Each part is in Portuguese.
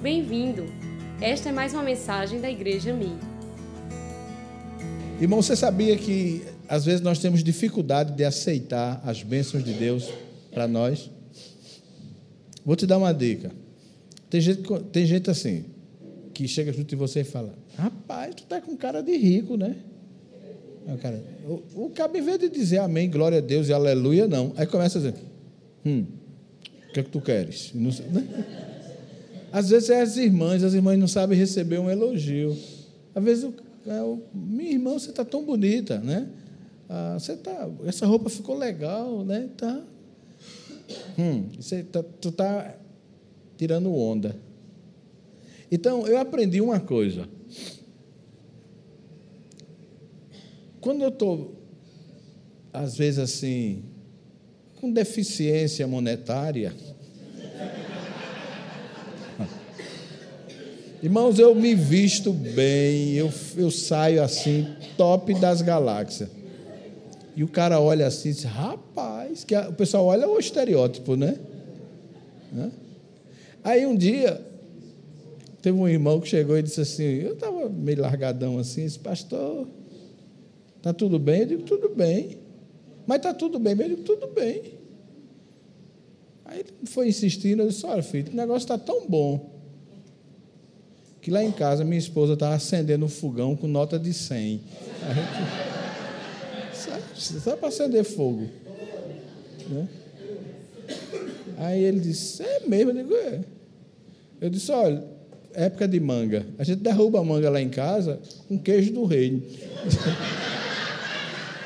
Bem-vindo! Esta é mais uma mensagem da Igreja Mi. Irmão, você sabia que às vezes nós temos dificuldade de aceitar as bênçãos de Deus para nós? Vou te dar uma dica. Tem gente, tem gente assim, que chega junto de você e fala: Rapaz, tu tá com cara de rico, né? O cara, o, o cabo, de dizer amém, glória a Deus e aleluia, não. Aí começa a dizer: Hum, o que é que tu queres? Não, né? Às vezes é as irmãs, as irmãs não sabem receber um elogio. Às vezes, o, é, minha irmã, você está tão bonita, né? Ah, você tá, essa roupa ficou legal, né? Tá. Hum, você tá, tu está tirando onda. Então, eu aprendi uma coisa. Quando eu estou, às vezes, assim, com deficiência monetária, Irmãos, eu me visto bem, eu, eu saio assim, top das galáxias. E o cara olha assim e diz, rapaz, que a, o pessoal olha o estereótipo, né? né? Aí um dia, teve um irmão que chegou e disse assim, eu estava meio largadão assim, disse, pastor, está tudo bem? Eu digo, tudo bem. Mas está tudo bem? Eu digo, tudo bem. Aí ele foi insistindo, eu disse, olha filho, o negócio está tão bom que lá em casa minha esposa estava acendendo um fogão com nota de 100. Gente, só para acender fogo. Né? Aí ele disse, é mesmo? Eu digo, é. Eu disse, olha, época de manga. A gente derruba a manga lá em casa com queijo do reino.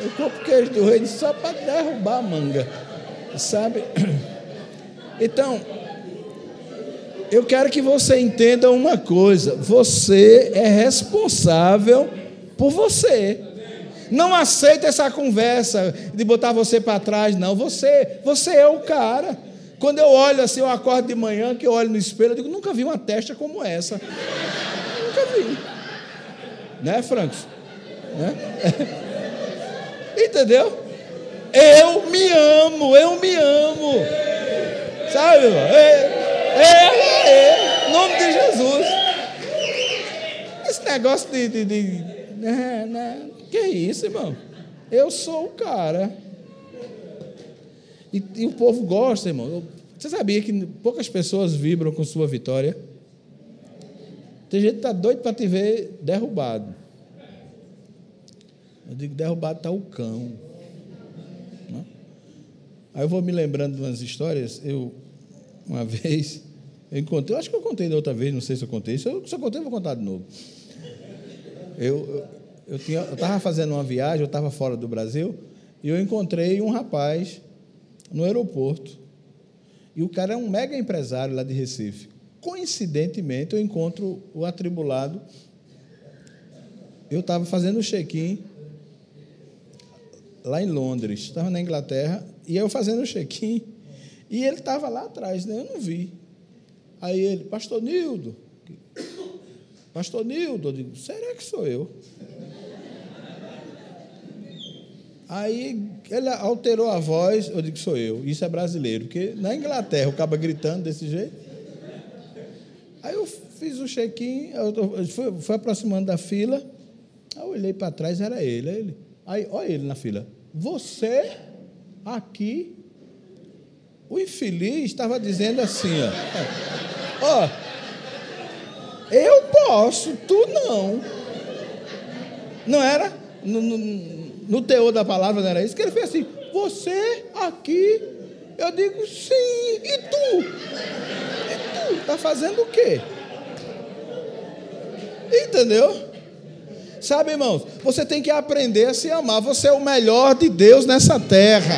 Eu compro queijo do reino só para derrubar a manga. Sabe? Então, eu quero que você entenda uma coisa: você é responsável por você. Não aceita essa conversa de botar você para trás, não. Você, você é o cara. Quando eu olho assim, eu acordo de manhã, que eu olho no espelho, eu digo, nunca vi uma testa como essa. nunca vi. Né, Francos? Né? Entendeu? Eu me amo, eu me amo. Sabe, irmão? É, é, em nome de Jesus. Esse negócio de. de, de né, né, que é isso, irmão? Eu sou o cara. E, e o povo gosta, irmão. Você sabia que poucas pessoas vibram com sua vitória? Tem gente que está doido para te ver derrubado. Eu digo, derrubado está o cão. Né? Aí eu vou me lembrando de umas histórias. Eu, uma vez, eu eu acho que eu contei da outra vez, não sei se eu contei. Se eu, se eu contei, eu vou contar de novo. Eu eu estava fazendo uma viagem, eu estava fora do Brasil, e eu encontrei um rapaz no aeroporto. E o cara é um mega empresário lá de Recife. Coincidentemente, eu encontro o atribulado. Eu estava fazendo o check-in lá em Londres, estava na Inglaterra, e eu fazendo o check-in, e ele estava lá atrás, né? eu não vi. Aí ele, Pastor Nildo, Pastor Nildo, eu digo, será que sou eu? Aí ele alterou a voz, eu digo, sou eu. Isso é brasileiro, porque na Inglaterra o cabo gritando desse jeito. Aí eu fiz o check-in, fui, fui aproximando da fila, aí eu olhei para trás, era ele. Aí, ele, aí olha ele na fila. Você aqui, o infeliz estava dizendo assim, ó. Ó, eu posso, tu não. Não era? Não, não, no teor da palavra não era isso? Que ele fez assim: Você aqui. Eu digo, sim. E tu? E tu? Está fazendo o quê? Entendeu? Sabe, irmãos, você tem que aprender a se amar. Você é o melhor de Deus nessa terra.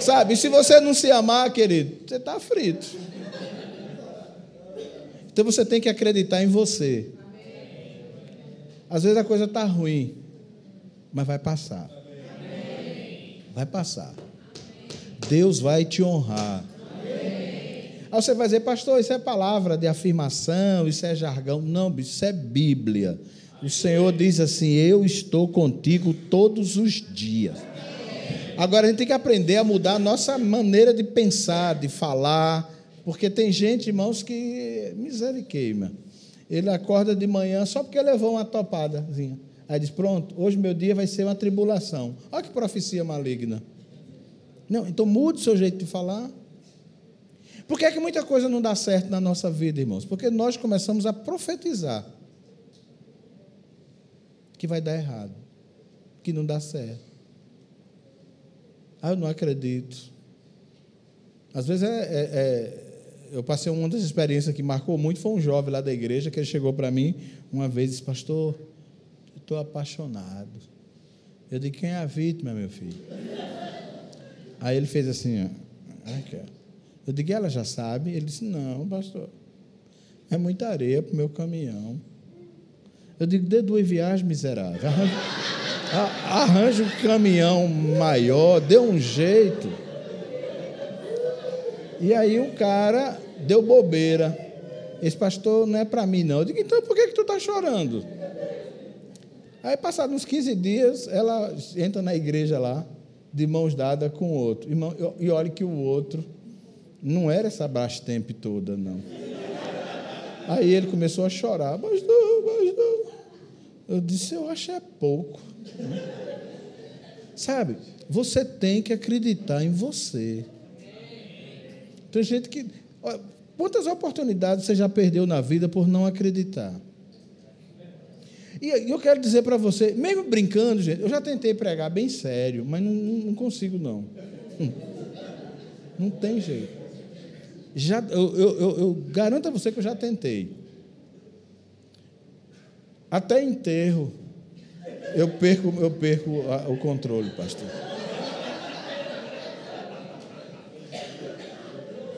Sabe, se você não se amar, querido, você está frito. Então você tem que acreditar em você. Às vezes a coisa está ruim mas vai passar. Vai passar. Deus vai te honrar. Aí você vai dizer, pastor, isso é palavra de afirmação, isso é jargão. Não, isso é Bíblia. O Senhor diz assim: Eu estou contigo todos os dias. Agora a gente tem que aprender a mudar a nossa maneira de pensar, de falar, Porque tem gente, irmãos, que. Misericórdia. Ele acorda de manhã só porque levou uma topadazinha. Aí diz: Pronto, hoje meu dia vai ser uma tribulação. Olha que profecia maligna. Não, então mude o seu jeito de falar. Por que, é que muita coisa não dá certo na nossa vida, irmãos? Porque nós começamos a profetizar que vai dar errado, que não dá certo. Ah, eu não acredito. Às vezes é, é, é, eu passei uma das experiências que marcou muito foi um jovem lá da igreja que ele chegou para mim uma vez e disse, pastor, estou apaixonado. Eu disse, quem é a vítima, meu filho? Aí ele fez assim, ó. Eu digo, ela já sabe? Ele disse, não, pastor. É muita areia para o meu caminhão. Eu digo, dê duas viagens, miserável. Arranja um caminhão maior, dê um jeito. E aí o cara deu bobeira. Esse pastor não é para mim, não. Eu digo, então por que, que tu está chorando? Aí, passados uns 15 dias, ela entra na igreja lá, de mãos dadas com o outro. E olha que o outro não era essa Brastemp toda, não. Aí ele começou a chorar. Pastor, pastor. Eu disse, eu acho é pouco. Sabe, você tem que acreditar em você. Tem gente que. Quantas oportunidades você já perdeu na vida por não acreditar? E eu quero dizer para você, mesmo brincando, gente, eu já tentei pregar bem sério, mas não, não consigo, não. Hum. Não tem jeito. Já, eu, eu, eu, garanto a você que eu já tentei. Até enterro, eu perco, eu perco o controle, pastor.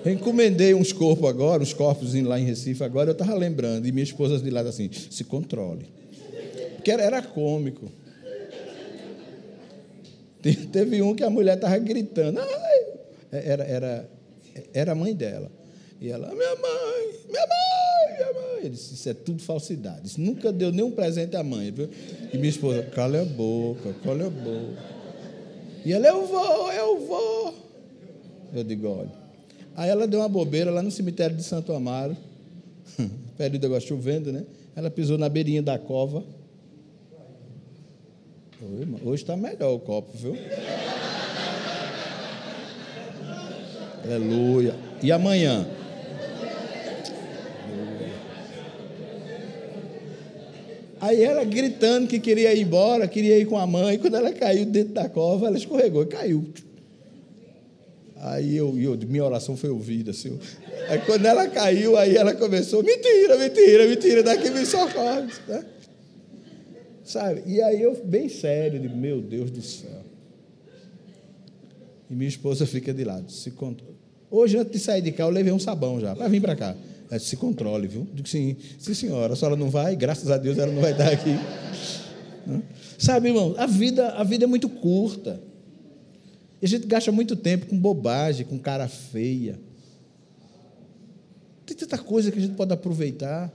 Encomendei uns corpos agora, uns corpos lá em Recife agora, eu estava lembrando, e minha esposa de lado assim, se controle. Porque era, era cômico. Teve um que a mulher estava gritando, Ai! Era, era, era a mãe dela. E ela, minha mãe, minha mãe, minha mãe. Ele disse, isso é tudo falsidade. Isso nunca deu nenhum presente à mãe. Viu? E minha esposa, cala a boca, cala a boca. E ela, eu vou, eu vou. Eu digo, olha. Aí ela deu uma bobeira lá no cemitério de Santo Amaro. Período agora chovendo, né? Ela pisou na beirinha da cova. Hoje está melhor o copo, viu? Aleluia. E amanhã? Aí ela gritando que queria ir embora, queria ir com a mãe. Quando ela caiu dentro da cova, ela escorregou e caiu. Aí eu, eu minha oração foi ouvida. Assim, aí quando ela caiu, aí ela começou, mentira, mentira, mentira, daqui me socorre. Né? Sabe? E aí eu, bem sério, meu Deus do céu. E minha esposa fica de lado. Se Hoje, antes de sair de cá, eu levei um sabão já, para vir para cá. Se controle, viu? Digo sim, sim, senhora, a senhora não vai, graças a Deus ela não vai estar aqui. Sabe, irmão, a vida, a vida é muito curta. E a gente gasta muito tempo com bobagem, com cara feia. Tem tanta coisa que a gente pode aproveitar.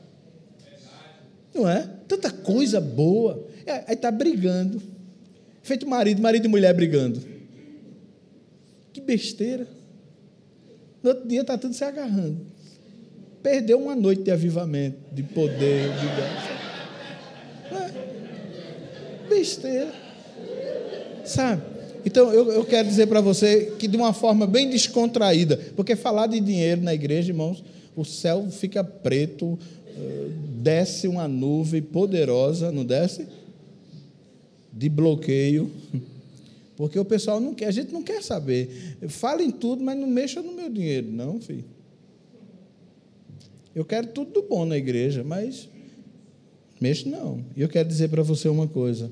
Não é? Tanta coisa boa. É, aí está brigando. Feito marido, marido e mulher brigando. Que besteira. No outro dia está tudo se agarrando perdeu uma noite de avivamento, de poder, de. É. Besteira. Sabe? Então, eu, eu quero dizer para você que de uma forma bem descontraída, porque falar de dinheiro na igreja, irmãos, o céu fica preto, eh, desce uma nuvem poderosa, não desce? De bloqueio. Porque o pessoal não quer, a gente não quer saber. Fala em tudo, mas não mexa no meu dinheiro, não, filho. Eu quero tudo do bom na igreja, mas mexe não. E eu quero dizer para você uma coisa.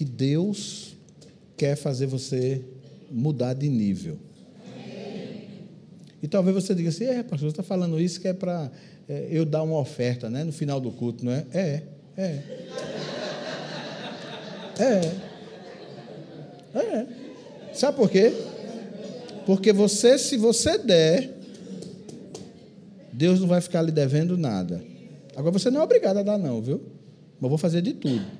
Que Deus quer fazer você mudar de nível. E talvez você diga assim, é, pastor, você está falando isso que é para é, eu dar uma oferta né, no final do culto, não é? É, é. É. É. Sabe por quê? Porque você, se você der, Deus não vai ficar lhe devendo nada. Agora você não é obrigado a dar, não, viu? Mas vou fazer de tudo.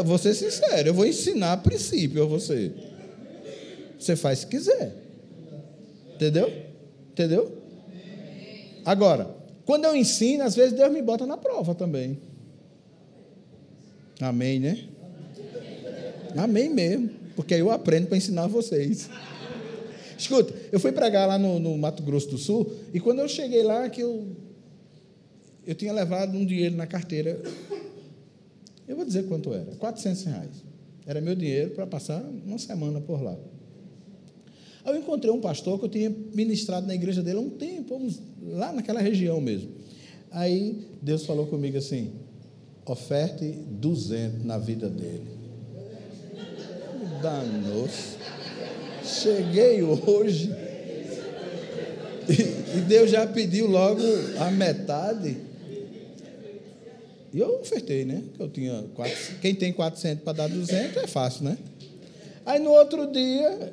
Eu vou ser sincero, eu vou ensinar princípio a você. Você faz se quiser. Entendeu? Entendeu? Agora, quando eu ensino, às vezes Deus me bota na prova também. Amém, né? Amém mesmo. Porque eu aprendo para ensinar vocês. Escuta, eu fui pregar lá no, no, Mato Grosso do Sul, e quando eu cheguei lá, que eu, eu tinha levado um dinheiro na carteira. Eu vou dizer quanto era: 400 reais. Era meu dinheiro para passar uma semana por lá. Aí eu encontrei um pastor que eu tinha ministrado na igreja dele há um tempo, lá naquela região mesmo. Aí Deus falou comigo assim: oferte 200 na vida dele. Danou-se. Cheguei hoje. E Deus já pediu logo a metade. E eu ofertei, né? Eu tinha quatro, quem tem 400 para dar 200 é fácil, né? Aí no outro dia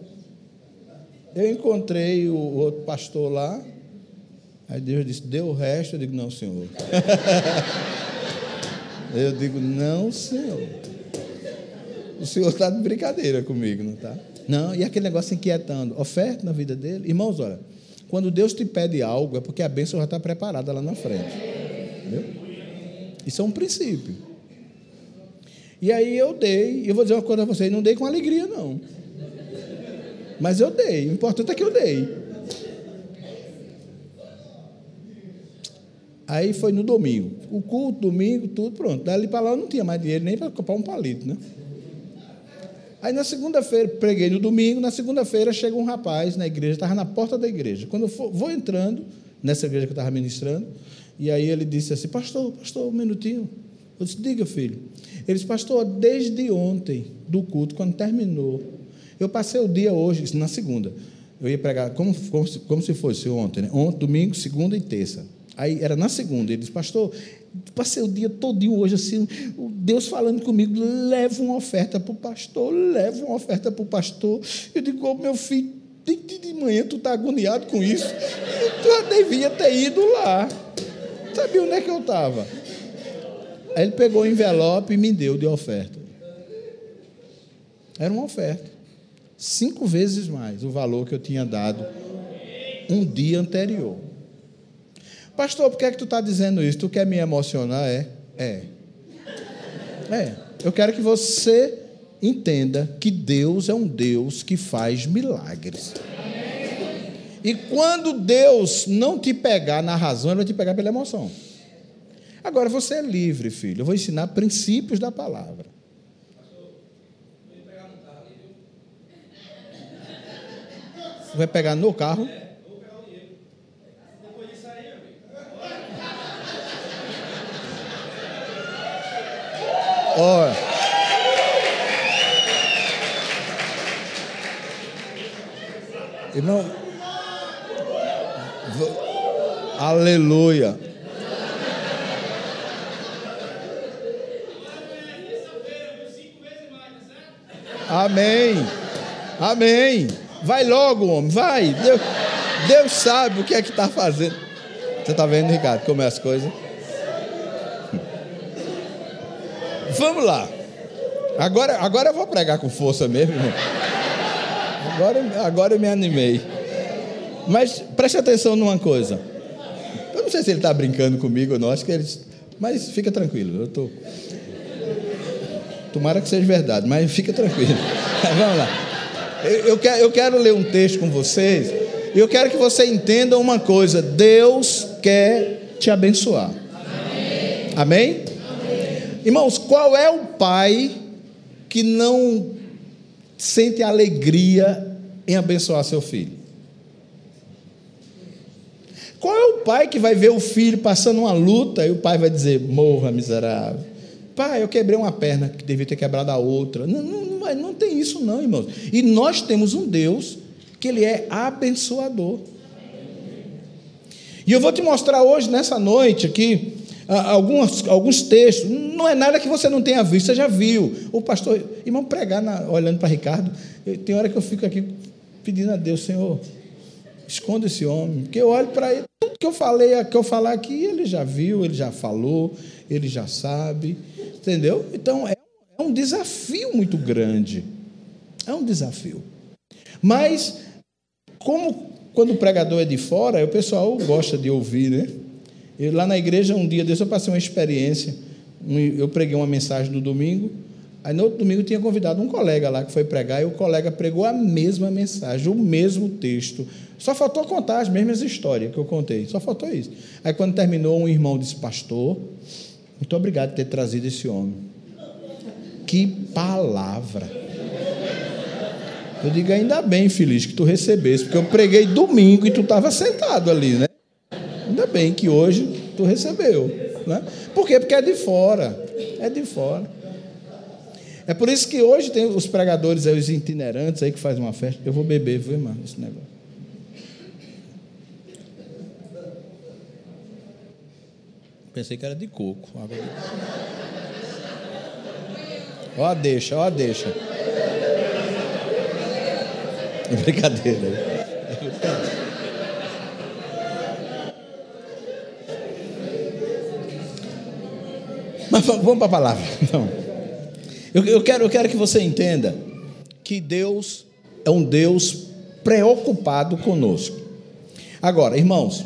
eu encontrei o outro pastor lá. Aí Deus disse: "Deu o resto". Eu digo: "Não, Senhor". eu digo: "Não, Senhor". O Senhor está de brincadeira comigo, não está? Não, e aquele negócio inquietando. Oferta na vida dele. Irmãos, olha, quando Deus te pede algo, é porque a bênção já está preparada lá na frente. Entendeu? Isso é um princípio. E aí eu dei, e eu vou dizer uma coisa a vocês, não dei com alegria, não. Mas eu dei, o importante é que eu dei. Aí foi no domingo. O culto, domingo, tudo pronto. Dali para lá eu não tinha mais dinheiro nem para comprar um palito, né? Aí na segunda-feira, preguei no domingo, na segunda-feira chega um rapaz na igreja, estava na porta da igreja. Quando eu for, vou entrando, nessa igreja que eu estava ministrando, e aí ele disse assim, pastor, pastor, um minutinho. Eu disse, diga, filho. Ele disse, pastor, desde ontem do culto, quando terminou, eu passei o dia hoje, na segunda, eu ia pregar como, como, como se fosse ontem, né? Ontem, domingo, segunda e terça. Aí era na segunda, ele disse, pastor, Passei o dia todinho hoje assim, Deus falando comigo, leva uma oferta para o pastor, leva uma oferta para o pastor. Eu digo, oh, meu filho, de, de manhã tu está agoniado com isso. Tu já devia ter ido lá. Sabia onde é que eu estava? Aí ele pegou o envelope e me deu de oferta. Era uma oferta. Cinco vezes mais o valor que eu tinha dado um dia anterior. Pastor, por que é que tu está dizendo isso? Tu quer me emocionar? É. É. É. Eu quero que você entenda que Deus é um Deus que faz milagres. E quando Deus não te pegar na razão, Ele vai te pegar pela emoção. Agora você é livre, filho. Eu vou ensinar princípios da palavra. Vai pegar no carro? Olha. Irmão, aleluia. Amém. Amém. Vai logo, homem, vai. Deus, Deus sabe o que é que está fazendo. Você está vendo, Ricardo, como é as coisas? Vamos lá. Agora, agora eu vou pregar com força mesmo. Agora, agora eu me animei. Mas preste atenção numa coisa. Não sei se ele está brincando comigo ou não, acho que ele. Mas fica tranquilo, eu tô. Tomara que seja verdade, mas fica tranquilo. Vamos lá. Eu, eu, quero, eu quero ler um texto com vocês. E eu quero que você entenda uma coisa: Deus quer te abençoar. Amém? Amém? Irmãos, qual é o pai que não sente alegria em abençoar seu filho? Qual é o pai que vai ver o filho passando uma luta e o pai vai dizer: morra, miserável? Pai, eu quebrei uma perna que devia ter quebrado a outra. Não, não, não, tem isso, não, irmãos. E nós temos um Deus que Ele é abençoador. E eu vou te mostrar hoje, nessa noite aqui, alguns, alguns textos, não é nada que você não tenha visto, você já viu. O pastor, irmão, pregar na, olhando para Ricardo, tem hora que eu fico aqui pedindo a Deus, Senhor, esconda esse homem, porque eu olho para ele, tudo que eu falei, que eu falar aqui, ele já viu, ele já falou, ele já sabe, entendeu? Então é, é um desafio muito grande, é um desafio. Mas, como quando o pregador é de fora, o pessoal gosta de ouvir, né? Eu, lá na igreja, um dia desse, eu passei uma experiência. Eu preguei uma mensagem no domingo, Aí no outro domingo tinha convidado um colega lá que foi pregar, e o colega pregou a mesma mensagem, o mesmo texto. Só faltou contar as mesmas histórias que eu contei, só faltou isso. Aí quando terminou, um irmão disse: Pastor, muito obrigado por ter trazido esse homem. Que palavra! Eu digo, ainda bem, feliz, que tu recebesse, porque eu preguei domingo e tu estava sentado ali, né? Ainda bem que hoje tu recebeu. Né? Por quê? Porque é de fora. É de fora. É por isso que hoje tem os pregadores, aí, os itinerantes aí que fazem uma festa. Eu vou beber, viu, irmão, esse negócio. Pensei que era de coco. Ó deixa, ó deixa. É brincadeira. É brincadeira. Mas vamos para a palavra. Então. Eu, eu, quero, eu quero que você entenda que Deus é um Deus preocupado conosco. Agora, irmãos,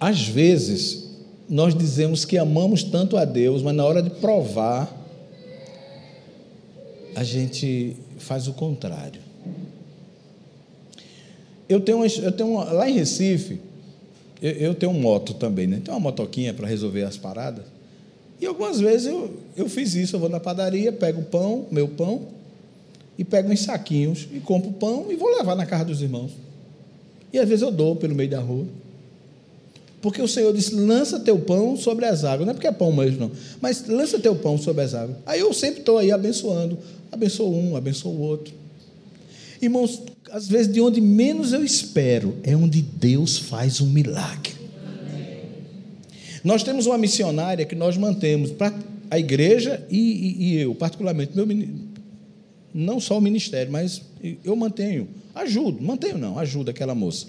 às vezes nós dizemos que amamos tanto a Deus, mas na hora de provar, a gente faz o contrário. Eu tenho, eu tenho uma, lá em Recife, eu, eu tenho um moto também, né? Tem uma motoquinha para resolver as paradas. E algumas vezes eu, eu fiz isso, eu vou na padaria, pego o pão, meu pão, e pego uns saquinhos e compro pão e vou levar na casa dos irmãos. E às vezes eu dou pelo meio da rua. Porque o Senhor disse: lança teu pão sobre as águas. Não é porque é pão mesmo, não. Mas lança teu pão sobre as águas. Aí eu sempre estou aí abençoando. Abençoo um, abençoo o outro. Irmãos, às vezes de onde menos eu espero é onde Deus faz um milagre. Nós temos uma missionária que nós mantemos para a igreja e, e, e, eu, particularmente, meu, não só o ministério, mas eu mantenho, ajudo, mantenho não, ajudo aquela moça.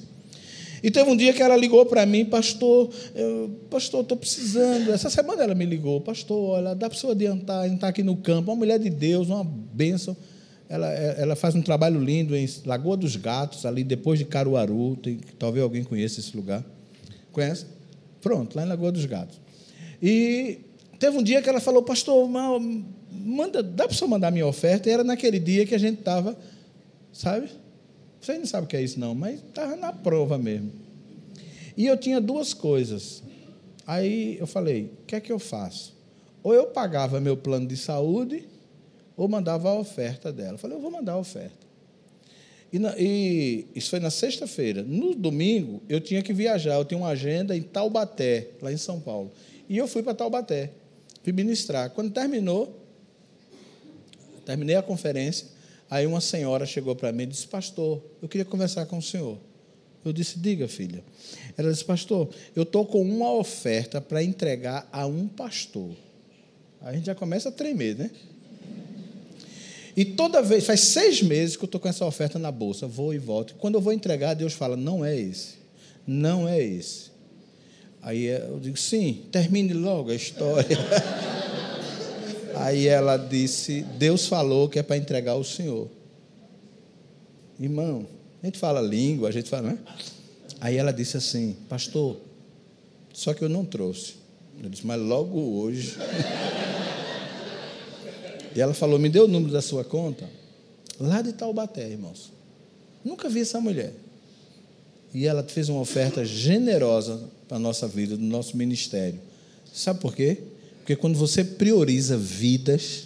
E teve um dia que ela ligou para mim, pastor, eu, pastor, estou precisando. Essa semana ela me ligou, pastor, olha, dá para o senhor adiantar, a gente está aqui no campo, uma mulher de Deus, uma bênção. Ela, ela faz um trabalho lindo em Lagoa dos Gatos, ali depois de Caruaru, tem, talvez alguém conheça esse lugar. Conhece? Pronto, lá em Lagoa dos Gatos. E teve um dia que ela falou, pastor, manda, dá para você mandar minha oferta? E era naquele dia que a gente estava, sabe? Você não sabe o que é isso, não, mas estava na prova mesmo. E eu tinha duas coisas. Aí eu falei, o que é que eu faço? Ou eu pagava meu plano de saúde, ou mandava a oferta dela. Eu falei, eu vou mandar a oferta. E, na, e, isso foi na sexta-feira. No domingo, eu tinha que viajar. Eu tinha uma agenda em Taubaté, lá em São Paulo. E eu fui para Taubaté, fui ministrar. Quando terminou, terminei a conferência, aí uma senhora chegou para mim e disse: Pastor, eu queria conversar com o senhor. Eu disse: Diga, filha. Ela disse: Pastor, eu estou com uma oferta para entregar a um pastor. A gente já começa a tremer, né? E toda vez, faz seis meses que eu estou com essa oferta na bolsa, vou e volto. Quando eu vou entregar, Deus fala: não é esse, não é esse. Aí eu digo: sim, termine logo a história. Aí ela disse: Deus falou que é para entregar ao Senhor. Irmão, a gente fala língua, a gente fala, né? Aí ela disse assim: Pastor, só que eu não trouxe. Eu disse: Mas logo hoje. E ela falou: Me deu o número da sua conta? Lá de Taubaté, irmãos. Nunca vi essa mulher. E ela fez uma oferta generosa para a nossa vida, do nosso ministério. Sabe por quê? Porque quando você prioriza vidas,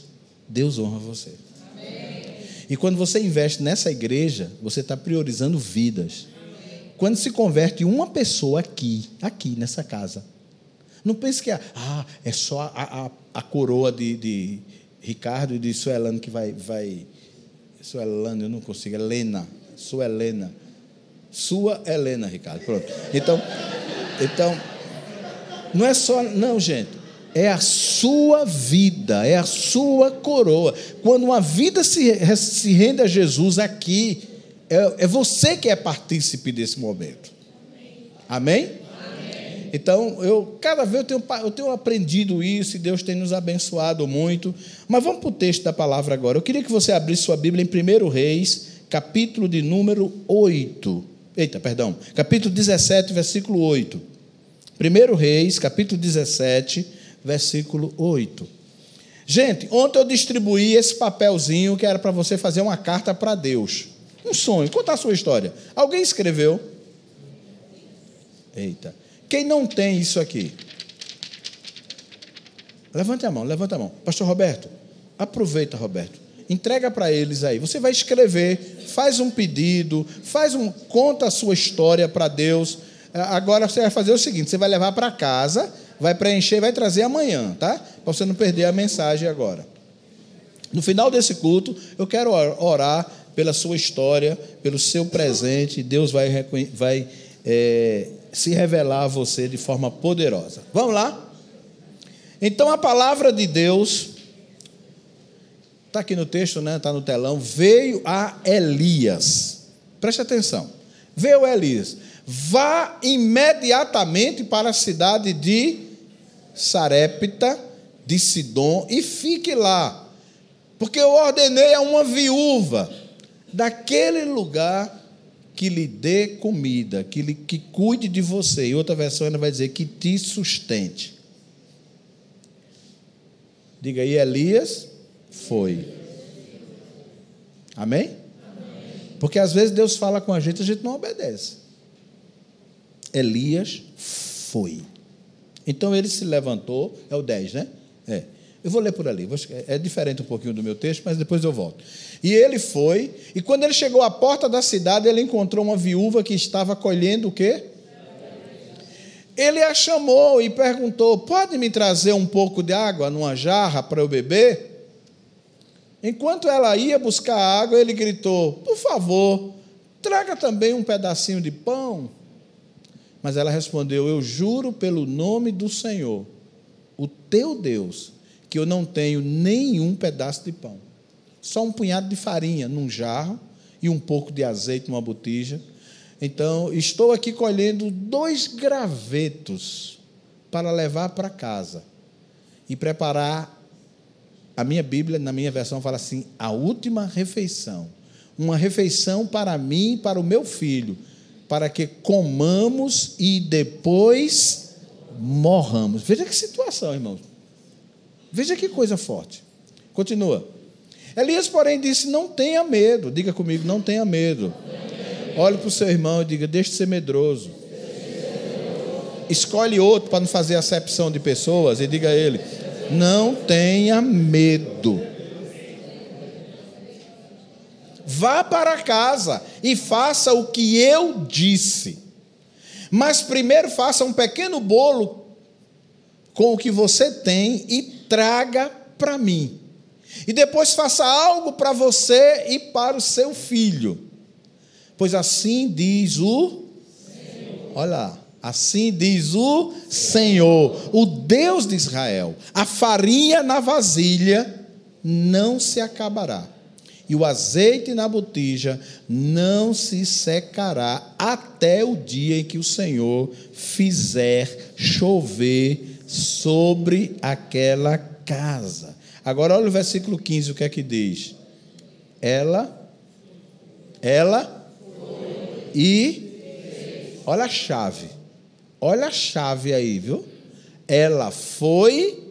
Deus honra você. Amém. E quando você investe nessa igreja, você está priorizando vidas. Amém. Quando se converte uma pessoa aqui, aqui nessa casa, não pense que ah, é só a, a, a coroa de, de Ricardo e de Suelano que vai, vai. Suelano, eu não consigo, Helena. Suelena. Sua Helena, Ricardo. Pronto. Então, então, não é só. Não, gente. É a sua vida, é a sua coroa. Quando uma vida se, se rende a Jesus aqui, é, é você que é partícipe desse momento. Amém? Então, eu cada vez eu tenho, eu tenho aprendido isso e Deus tem nos abençoado muito. Mas vamos para o texto da palavra agora. Eu queria que você abrisse sua Bíblia em 1 Reis, capítulo de número 8. Eita, perdão. Capítulo 17, versículo 8. 1 Reis, capítulo 17, versículo 8. Gente, ontem eu distribuí esse papelzinho que era para você fazer uma carta para Deus. Um sonho, contar a sua história. Alguém escreveu? Eita. Quem não tem isso aqui? Levante a mão, levante a mão. Pastor Roberto, aproveita, Roberto. Entrega para eles aí. Você vai escrever, faz um pedido, faz um conta a sua história para Deus. Agora você vai fazer o seguinte, você vai levar para casa, vai preencher vai trazer amanhã, tá? Para você não perder a mensagem agora. No final desse culto, eu quero orar pela sua história, pelo seu presente, Deus vai, vai é, se revelar a você de forma poderosa. Vamos lá? Então a palavra de Deus, está aqui no texto, né? Está no telão. Veio a Elias. Preste atenção. Veio Elias. Vá imediatamente para a cidade de Sarepta de Sidom e fique lá, porque eu ordenei a uma viúva daquele lugar que lhe dê comida, que, lhe, que cuide de você. E outra versão ainda vai dizer que te sustente. Diga aí, Elias foi. Amém? Porque às vezes Deus fala com a gente e a gente não obedece. Elias foi. Então ele se levantou, é o 10, né? Eu vou ler por ali, é diferente um pouquinho do meu texto, mas depois eu volto. E ele foi, e quando ele chegou à porta da cidade, ele encontrou uma viúva que estava colhendo o quê? Ele a chamou e perguntou: Pode me trazer um pouco de água numa jarra para eu beber? Enquanto ela ia buscar água, ele gritou: Por favor, traga também um pedacinho de pão. Mas ela respondeu: Eu juro pelo nome do Senhor, o teu Deus, que eu não tenho nenhum pedaço de pão. Só um punhado de farinha num jarro e um pouco de azeite numa botija. Então, estou aqui colhendo dois gravetos para levar para casa e preparar. A minha Bíblia, na minha versão, fala assim: a última refeição. Uma refeição para mim e para o meu filho, para que comamos e depois morramos. Veja que situação, irmãos. Veja que coisa forte. Continua. Elias, porém, disse: Não tenha medo. Diga comigo: Não tenha medo. Olhe para o seu irmão e diga: Deixe de ser medroso. Escolhe outro para não fazer acepção de pessoas e diga a ele: Não tenha medo. Vá para casa e faça o que eu disse. Mas primeiro faça um pequeno bolo com o que você tem e traga para mim. E depois faça algo para você e para o seu filho. Pois assim diz o Senhor. Olha lá. Assim diz o Senhor, o Deus de Israel: a farinha na vasilha não se acabará, e o azeite na botija não se secará, até o dia em que o Senhor fizer chover sobre aquela casa. Agora olha o versículo 15, o que é que diz? Ela, ela e olha a chave. Olha a chave aí, viu? Ela foi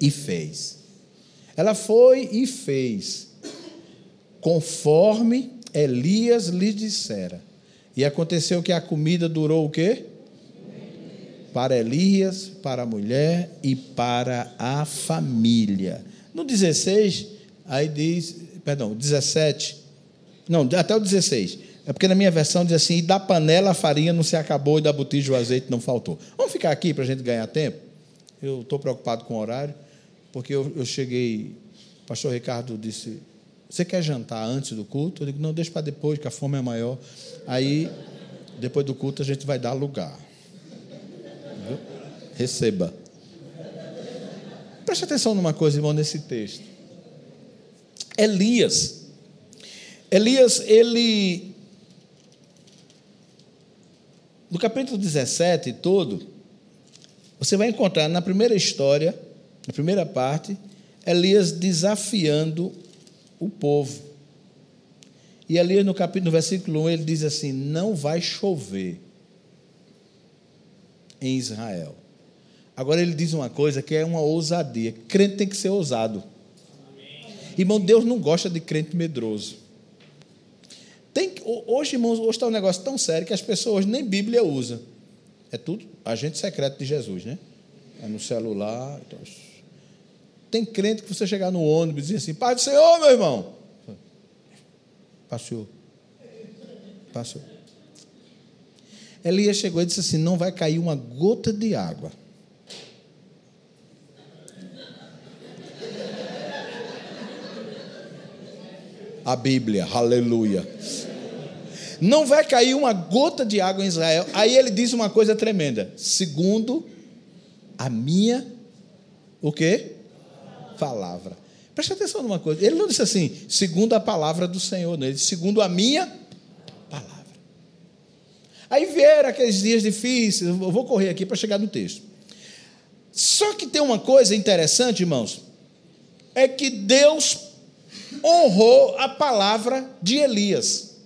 e fez. Ela foi e fez conforme Elias lhe dissera. E aconteceu que a comida durou o quê? Para Elias, para a mulher e para a família. No 16, aí diz, perdão, 17, não, até o 16. É porque na minha versão diz assim: e da panela a farinha não se acabou e da botija o azeite não faltou. Vamos ficar aqui para a gente ganhar tempo? Eu estou preocupado com o horário, porque eu, eu cheguei, o pastor Ricardo disse: Você quer jantar antes do culto? Eu digo: Não, deixa para depois, que a fome é maior. Aí, depois do culto, a gente vai dar lugar. Receba. Preste atenção numa coisa, irmão, nesse texto. Elias. Elias, ele. no capítulo 17 todo, você vai encontrar na primeira história, na primeira parte, Elias desafiando o povo. E Elias, no capítulo, no versículo 1, ele diz assim: Não vai chover em Israel. Agora ele diz uma coisa que é uma ousadia. Crente tem que ser ousado. Irmão, Deus não gosta de crente medroso. Tem, hoje, irmãos, hoje está um negócio tão sério que as pessoas nem Bíblia usam. É tudo agente secreto de Jesus, né? É no celular. Então, tem crente que você chegar no ônibus e diz assim, Pai do Senhor, meu irmão. Passou. Passou. Elias chegou e disse assim: não vai cair uma gota de água. A Bíblia, aleluia. Não vai cair uma gota de água em Israel. Aí ele diz uma coisa tremenda. Segundo a minha, o quê? Palavra. Preste atenção numa coisa. Ele não disse assim, segundo a palavra do Senhor, não. ele disse, segundo a minha palavra. Aí vieram aqueles dias difíceis, eu vou correr aqui para chegar no texto. Só que tem uma coisa interessante, irmãos, é que Deus honrou a palavra de Elias.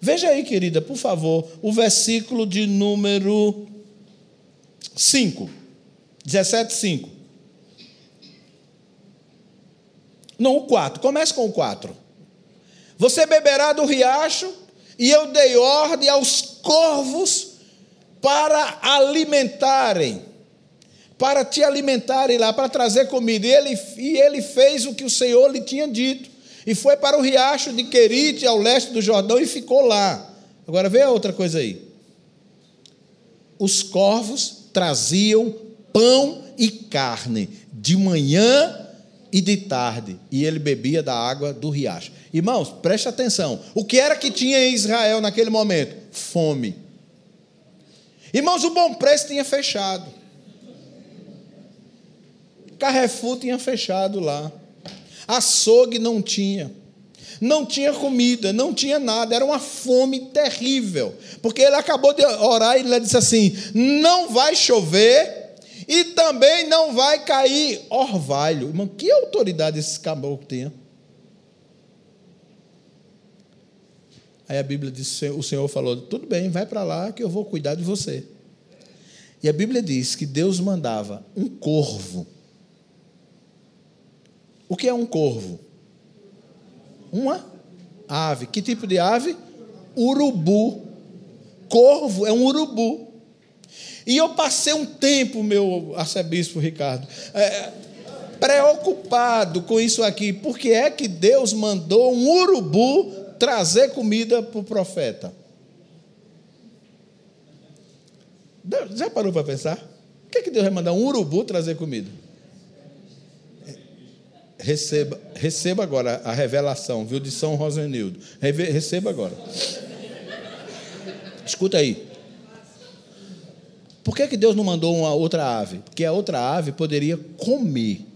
Veja aí, querida, por favor, o versículo de número 5, 17, 5. Não, o 4. Comece com o 4. Você beberá do riacho, e eu dei ordem aos corvos para alimentarem, para te alimentarem lá, para trazer comida. E ele, e ele fez o que o Senhor lhe tinha dito. E foi para o riacho de Querite, ao leste do Jordão, e ficou lá. Agora vê outra coisa aí. Os corvos traziam pão e carne de manhã e de tarde, e ele bebia da água do riacho. Irmãos, preste atenção. O que era que tinha em Israel naquele momento? Fome. Irmãos, o bom preço tinha fechado. Carrefour tinha fechado lá. Açougue não tinha. Não tinha comida, não tinha nada, era uma fome terrível. Porque ele acabou de orar e ele disse assim: não vai chover e também não vai cair orvalho. Irmão, que autoridade esse caboclo tinha? Aí a Bíblia diz: o Senhor falou: tudo bem, vai para lá que eu vou cuidar de você. E a Bíblia diz que Deus mandava um corvo. O que é um corvo? Uma ave. Que tipo de ave? Urubu. Corvo é um urubu. E eu passei um tempo, meu arcebispo Ricardo, é, preocupado com isso aqui. Por que é que Deus mandou um urubu trazer comida para o profeta? Já parou para pensar? Por que, é que Deus vai mandar um urubu trazer comida? Receba, receba agora a revelação, viu, de São Rosenildo. Receba agora. Escuta aí. Por que, que Deus não mandou uma outra ave? Porque a outra ave poderia comer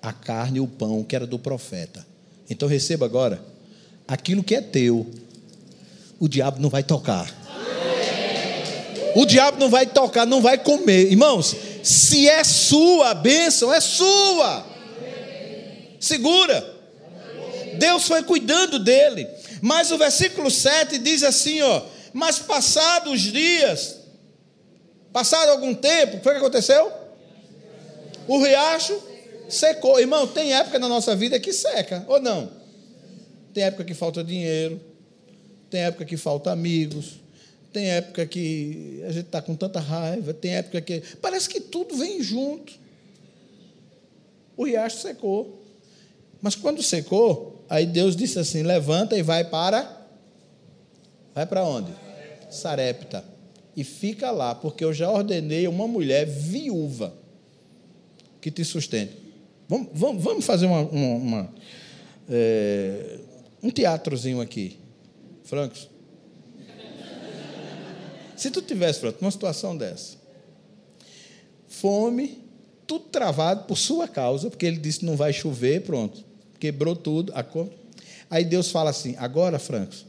a carne e o pão que era do profeta. Então receba agora. Aquilo que é teu, o diabo não vai tocar. O diabo não vai tocar, não vai comer. Irmãos, se é sua a bênção, é sua. Segura. Deus foi cuidando dele. Mas o versículo 7 diz assim, ó: "Mas passados os dias, passado algum tempo, o que aconteceu? O riacho secou. Irmão, tem época na nossa vida que seca, ou não? Tem época que falta dinheiro, tem época que falta amigos, tem época que a gente está com tanta raiva, tem época que. Parece que tudo vem junto. O riacho secou. Mas quando secou, aí Deus disse assim: levanta e vai para. Vai para onde? Sarepta. E fica lá, porque eu já ordenei uma mulher viúva que te sustente. Vamos, vamos, vamos fazer uma, uma, uma é, um teatrozinho aqui. Francos. Se tu tivesse, Franco, numa situação dessa, fome, tudo travado por sua causa, porque ele disse não vai chover, pronto quebrou tudo. Aí Deus fala assim: agora, Francos,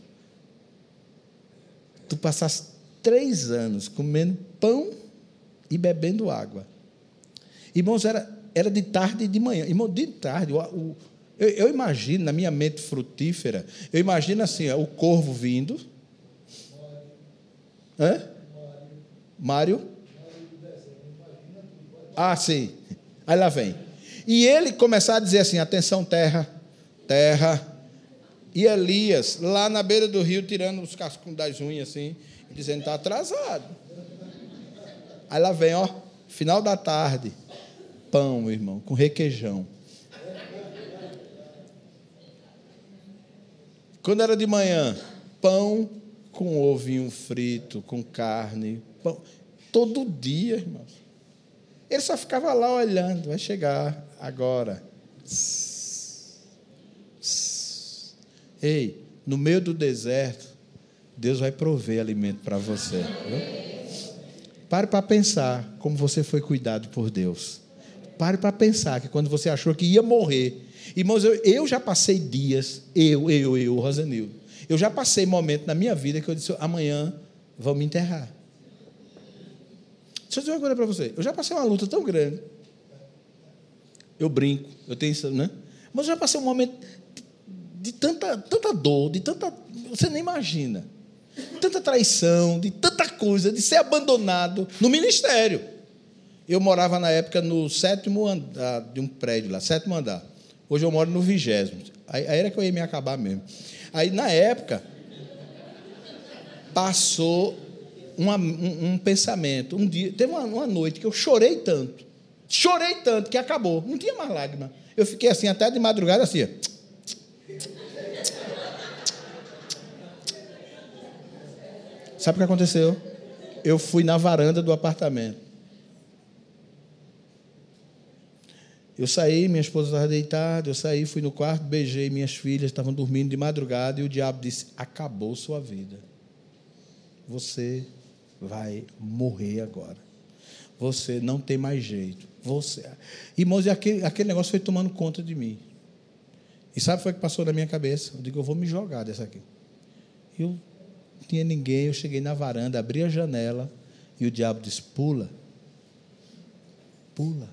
tu passasse três anos comendo pão e bebendo água. Irmãos, era, era de tarde e de manhã. Irmão, de tarde, o, o, eu, eu, imagino, na minha mente frutífera, eu imagino assim, ó, o corvo vindo. Hã? Mário? Ah, sim. Aí lá vem. E ele começar a dizer assim: atenção, terra, terra. E Elias, lá na beira do rio, tirando os cascos das unhas, assim, dizendo: está atrasado. Aí lá vem, ó, final da tarde, pão, irmão, com requeijão. Quando era de manhã, pão com ovinho frito, com carne, pão. Todo dia, irmãos. Ele só ficava lá olhando, vai chegar agora. Ei, no meio do deserto, Deus vai prover alimento para você. Viu? Pare para pensar como você foi cuidado por Deus. Pare para pensar que quando você achou que ia morrer. Irmãos, eu, eu já passei dias, eu, eu, eu, Rosanildo. Eu já passei momento na minha vida que eu disse: amanhã vão me enterrar. Deixa eu dizer uma coisa para você. Eu já passei uma luta tão grande. Eu brinco, eu tenho isso, né? Mas eu já passei um momento de tanta, tanta dor, de tanta. Você nem imagina. Tanta traição, de tanta coisa, de ser abandonado no ministério. Eu morava na época no sétimo andar de um prédio lá, sétimo andar. Hoje eu moro no vigésimo. Aí, era que eu ia me acabar mesmo. Aí, na época, passou uma, um, um, pensamento. Um dia, teve uma, uma noite que eu chorei tanto, chorei tanto que acabou. Não tinha mais lágrima. Eu fiquei assim até de madrugada assim. Sabe o que aconteceu? Eu fui na varanda do apartamento. Eu saí, minha esposa estava deitada, eu saí, fui no quarto, beijei minhas filhas, estavam dormindo de madrugada, e o diabo disse: Acabou sua vida. Você vai morrer agora. Você não tem mais jeito. Você. Irmãos, e aquele, aquele negócio foi tomando conta de mim. E sabe o que passou na minha cabeça? Eu digo, eu vou me jogar dessa aqui. Eu não tinha ninguém. Eu cheguei na varanda, abri a janela e o diabo disse: pula. Pula.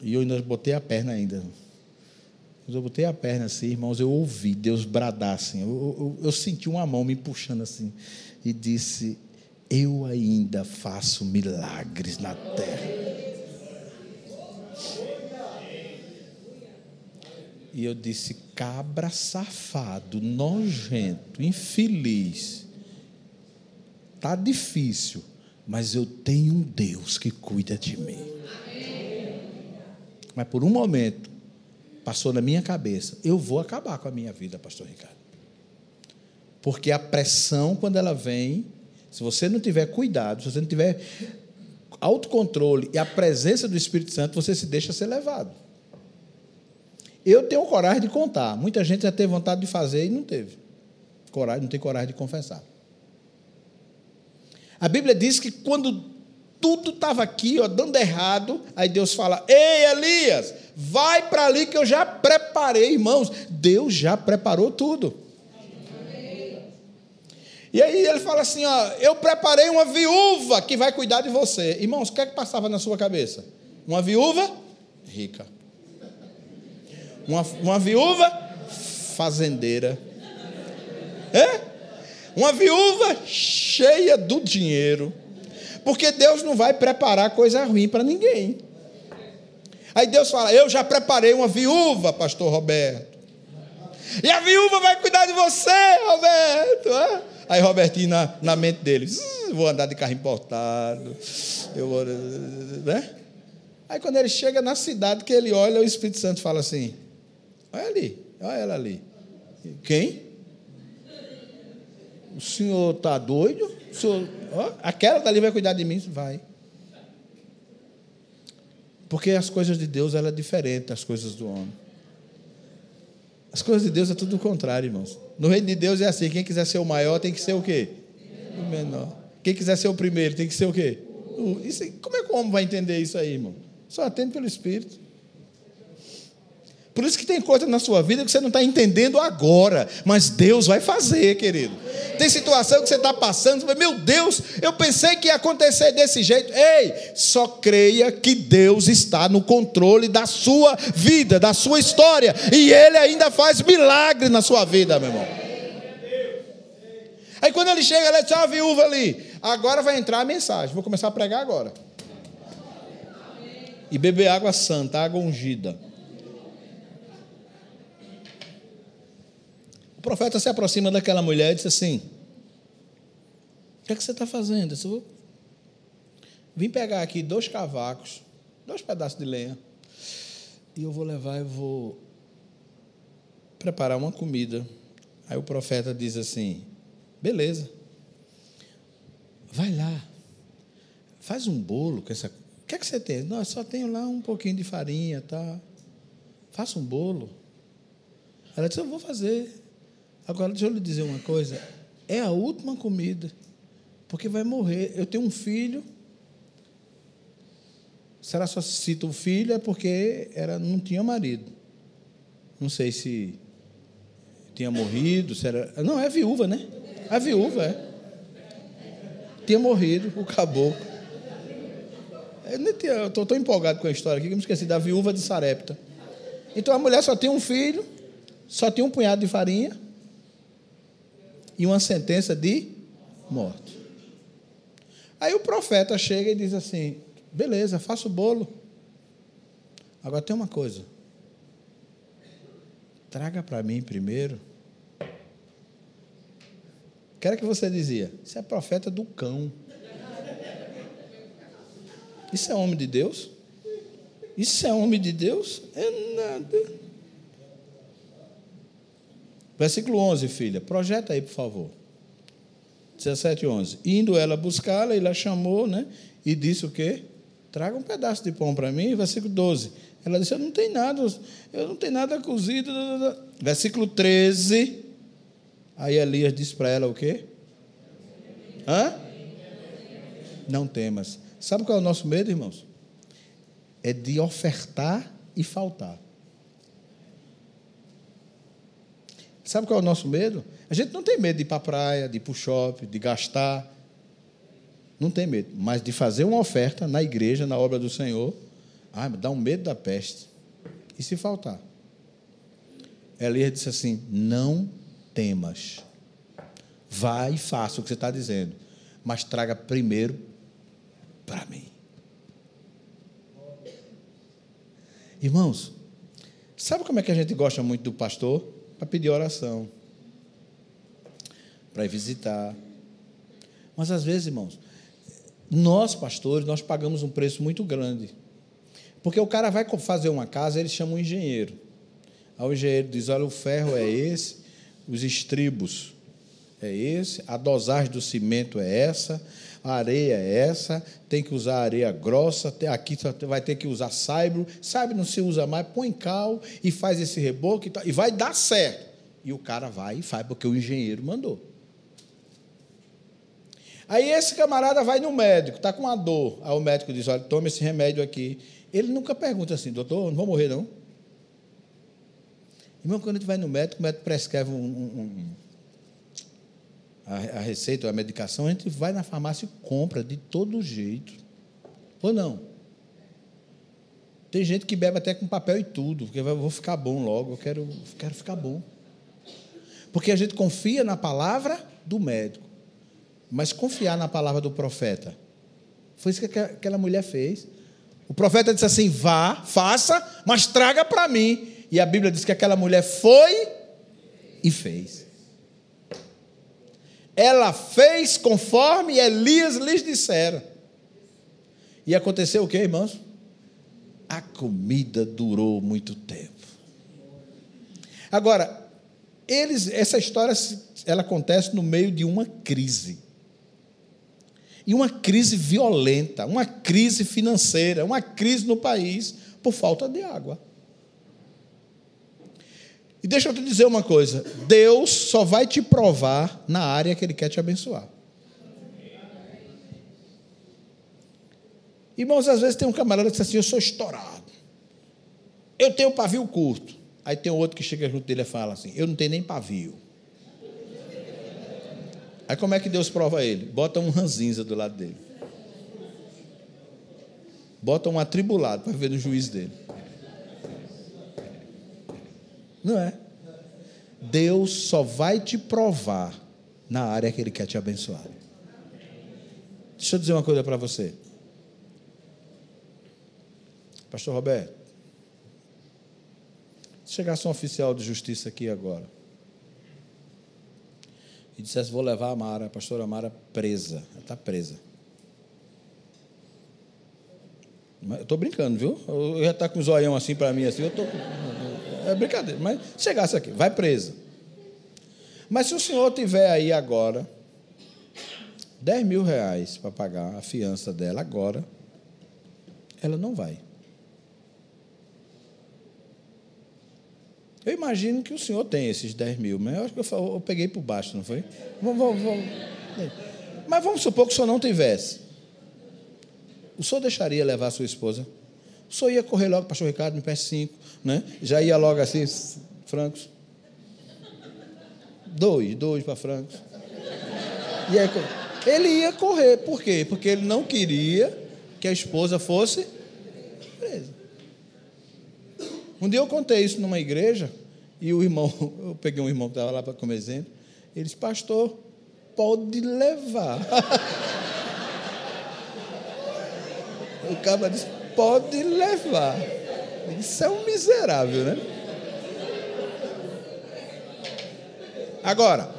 E eu ainda botei a perna ainda. Eu botei a perna assim, irmãos, eu ouvi Deus bradar assim. Eu, eu, eu senti uma mão me puxando assim. E disse: Eu ainda faço milagres na terra. E eu disse: cabra safado, nojento, infeliz. Tá difícil, mas eu tenho um Deus que cuida de mim. Mas por um momento passou na minha cabeça, eu vou acabar com a minha vida, pastor Ricardo. Porque a pressão quando ela vem, se você não tiver cuidado, se você não tiver autocontrole e a presença do Espírito Santo, você se deixa ser levado. Eu tenho coragem de contar. Muita gente já teve vontade de fazer e não teve. Coragem, não tem coragem de confessar. A Bíblia diz que quando tudo estava aqui, ó, dando errado, aí Deus fala: Ei, Elias, vai para ali que eu já preparei, irmãos. Deus já preparou tudo. E aí ele fala assim: ó, eu preparei uma viúva que vai cuidar de você. Irmãos, o que é que passava na sua cabeça? Uma viúva rica. Uma, uma viúva fazendeira. É? Uma viúva cheia do dinheiro. Porque Deus não vai preparar coisa ruim para ninguém. Aí Deus fala: Eu já preparei uma viúva, pastor Roberto. E a viúva vai cuidar de você, Roberto. É? Aí Robertinho na, na mente dele: Vou andar de carro importado. Eu vou, né? Aí quando ele chega na cidade, que ele olha, o Espírito Santo fala assim: Olha ali, olha ela ali. Quem? O senhor está doido? O senhor, ó, aquela vai cuidar de mim? Vai. Porque as coisas de Deus ela é diferente das coisas do homem. As coisas de Deus é tudo o contrário, irmãos. No reino de Deus é assim: quem quiser ser o maior tem que ser o quê? O menor. Quem quiser ser o primeiro tem que ser o quê? O, isso, como é que o homem vai entender isso aí, irmão? Só atende pelo Espírito. Por isso que tem coisa na sua vida que você não está entendendo agora, mas Deus vai fazer, querido. Tem situação que você está passando, você meu Deus, eu pensei que ia acontecer desse jeito. Ei, só creia que Deus está no controle da sua vida, da sua história, e Ele ainda faz milagre na sua vida, meu irmão. Aí quando ele chega, ele diz: a viúva ali, agora vai entrar a mensagem, vou começar a pregar agora. E beber água santa, água ungida. O profeta se aproxima daquela mulher e diz assim: O que é que você está fazendo? Eu disse, Vim pegar aqui dois cavacos, dois pedaços de lenha, e eu vou levar e vou preparar uma comida. Aí o profeta diz assim: Beleza, vai lá, faz um bolo com essa. O que é que você tem? Não, só tenho lá um pouquinho de farinha, tá? Faça um bolo. Ela disse: Eu vou fazer. Agora, deixa eu lhe dizer uma coisa: é a última comida, porque vai morrer. Eu tenho um filho. Se ela só cita o filho, é porque ela não tinha marido. Não sei se tinha morrido, se era. Não, é viúva, né? A viúva, é. Tinha morrido, o caboclo. Eu estou empolgado com a história aqui que me esqueci da viúva de Sarepta. Então a mulher só tinha um filho, só tinha um punhado de farinha, e uma sentença de morte. Aí o profeta chega e diz assim: beleza, faça o bolo. Agora tem uma coisa. Traga para mim primeiro. Quero que você dizia: Isso é profeta do cão. Isso é homem de Deus? Isso é homem de Deus? É nada. Versículo 11, filha. Projeta aí, por favor. 17, 11. Indo ela buscá-la, ele a chamou, né? E disse o quê? Traga um pedaço de pão para mim. Versículo 12. Ela disse: Eu não tenho nada, eu não tenho nada cozido. Versículo 13. Aí Elias disse para ela o quê? Hã? Não temas. Sabe qual é o nosso medo, irmãos? É de ofertar e faltar. Sabe qual é o nosso medo? A gente não tem medo de ir para a praia, de ir para o shopping, de gastar. Não tem medo. Mas de fazer uma oferta na igreja, na obra do Senhor, ah, dá um medo da peste. E se faltar? Elias disse assim: Não temas. Vai e faça o que você está dizendo. Mas traga primeiro para mim. Irmãos, sabe como é que a gente gosta muito do pastor? Para pedir oração, para ir visitar. Mas às vezes, irmãos, nós pastores, nós pagamos um preço muito grande. Porque o cara vai fazer uma casa, ele chama um engenheiro. Aí o engenheiro diz: olha, o ferro é esse, os estribos é esse, a dosagem do cimento é essa, a areia é essa, tem que usar areia grossa, aqui vai ter que usar saibro, sabe, não se usa mais, põe cal e faz esse reboco e, e vai dar certo. E o cara vai e faz, porque o engenheiro mandou. Aí esse camarada vai no médico, está com uma dor. Aí o médico diz: olha, toma esse remédio aqui. Ele nunca pergunta assim, doutor, não vou morrer não? Irmão, quando a gente vai no médico, o médico prescreve um, um, a, a receita, a medicação, a gente vai na farmácia e compra de todo jeito. Ou não? Tem gente que bebe até com papel e tudo, porque eu vou ficar bom logo, eu quero, quero ficar bom. Porque a gente confia na palavra do médico, mas confiar na palavra do profeta. Foi isso que aquela mulher fez. O profeta disse assim: vá, faça, mas traga para mim. E a Bíblia diz que aquela mulher foi e fez. Ela fez conforme Elias lhes dissera. E aconteceu o que, irmãos? A comida durou muito tempo. Agora, eles, essa história ela acontece no meio de uma crise. E uma crise violenta, uma crise financeira, uma crise no país por falta de água. E deixa eu te dizer uma coisa: Deus só vai te provar na área que Ele quer te abençoar. Irmãos, às vezes tem um camarada que diz assim: Eu sou estourado. Eu tenho pavio curto. Aí tem outro que chega junto dele e fala assim: Eu não tenho nem pavio. Aí como é que Deus prova ele? Bota um ranzinza do lado dele. Bota um atribulado para ver no juiz dele. Não é? Deus só vai te provar na área que Ele quer te abençoar. Deixa eu dizer uma coisa para você. Pastor Roberto, se chegasse um oficial de justiça aqui agora e dissesse: Vou levar a Mara, a pastora Mara, presa. Ela está presa. Eu estou brincando, viu? Eu ia estar tá com o zoião assim para mim, assim. Eu tô... É brincadeira. Mas chegasse aqui, vai presa. Mas se o senhor tiver aí agora 10 mil reais para pagar a fiança dela agora, ela não vai. Eu imagino que o senhor tem esses 10 mil, mas eu acho que eu, eu peguei por baixo, não foi? Vamos, vamos, vamos. Mas vamos supor que o senhor não tivesse. O senhor deixaria levar a sua esposa? Senhor ia correr logo, pastor Ricardo, me peça cinco, né? Já ia logo assim, francos. Dois, dois para francos. E aí, ele ia correr, por quê? Porque ele não queria que a esposa fosse presa. Um dia eu contei isso numa igreja, e o irmão, eu peguei um irmão que estava lá para como exemplo, ele disse, pastor, pode levar. o cara disse, pode levar. Isso é um miserável, né? Agora,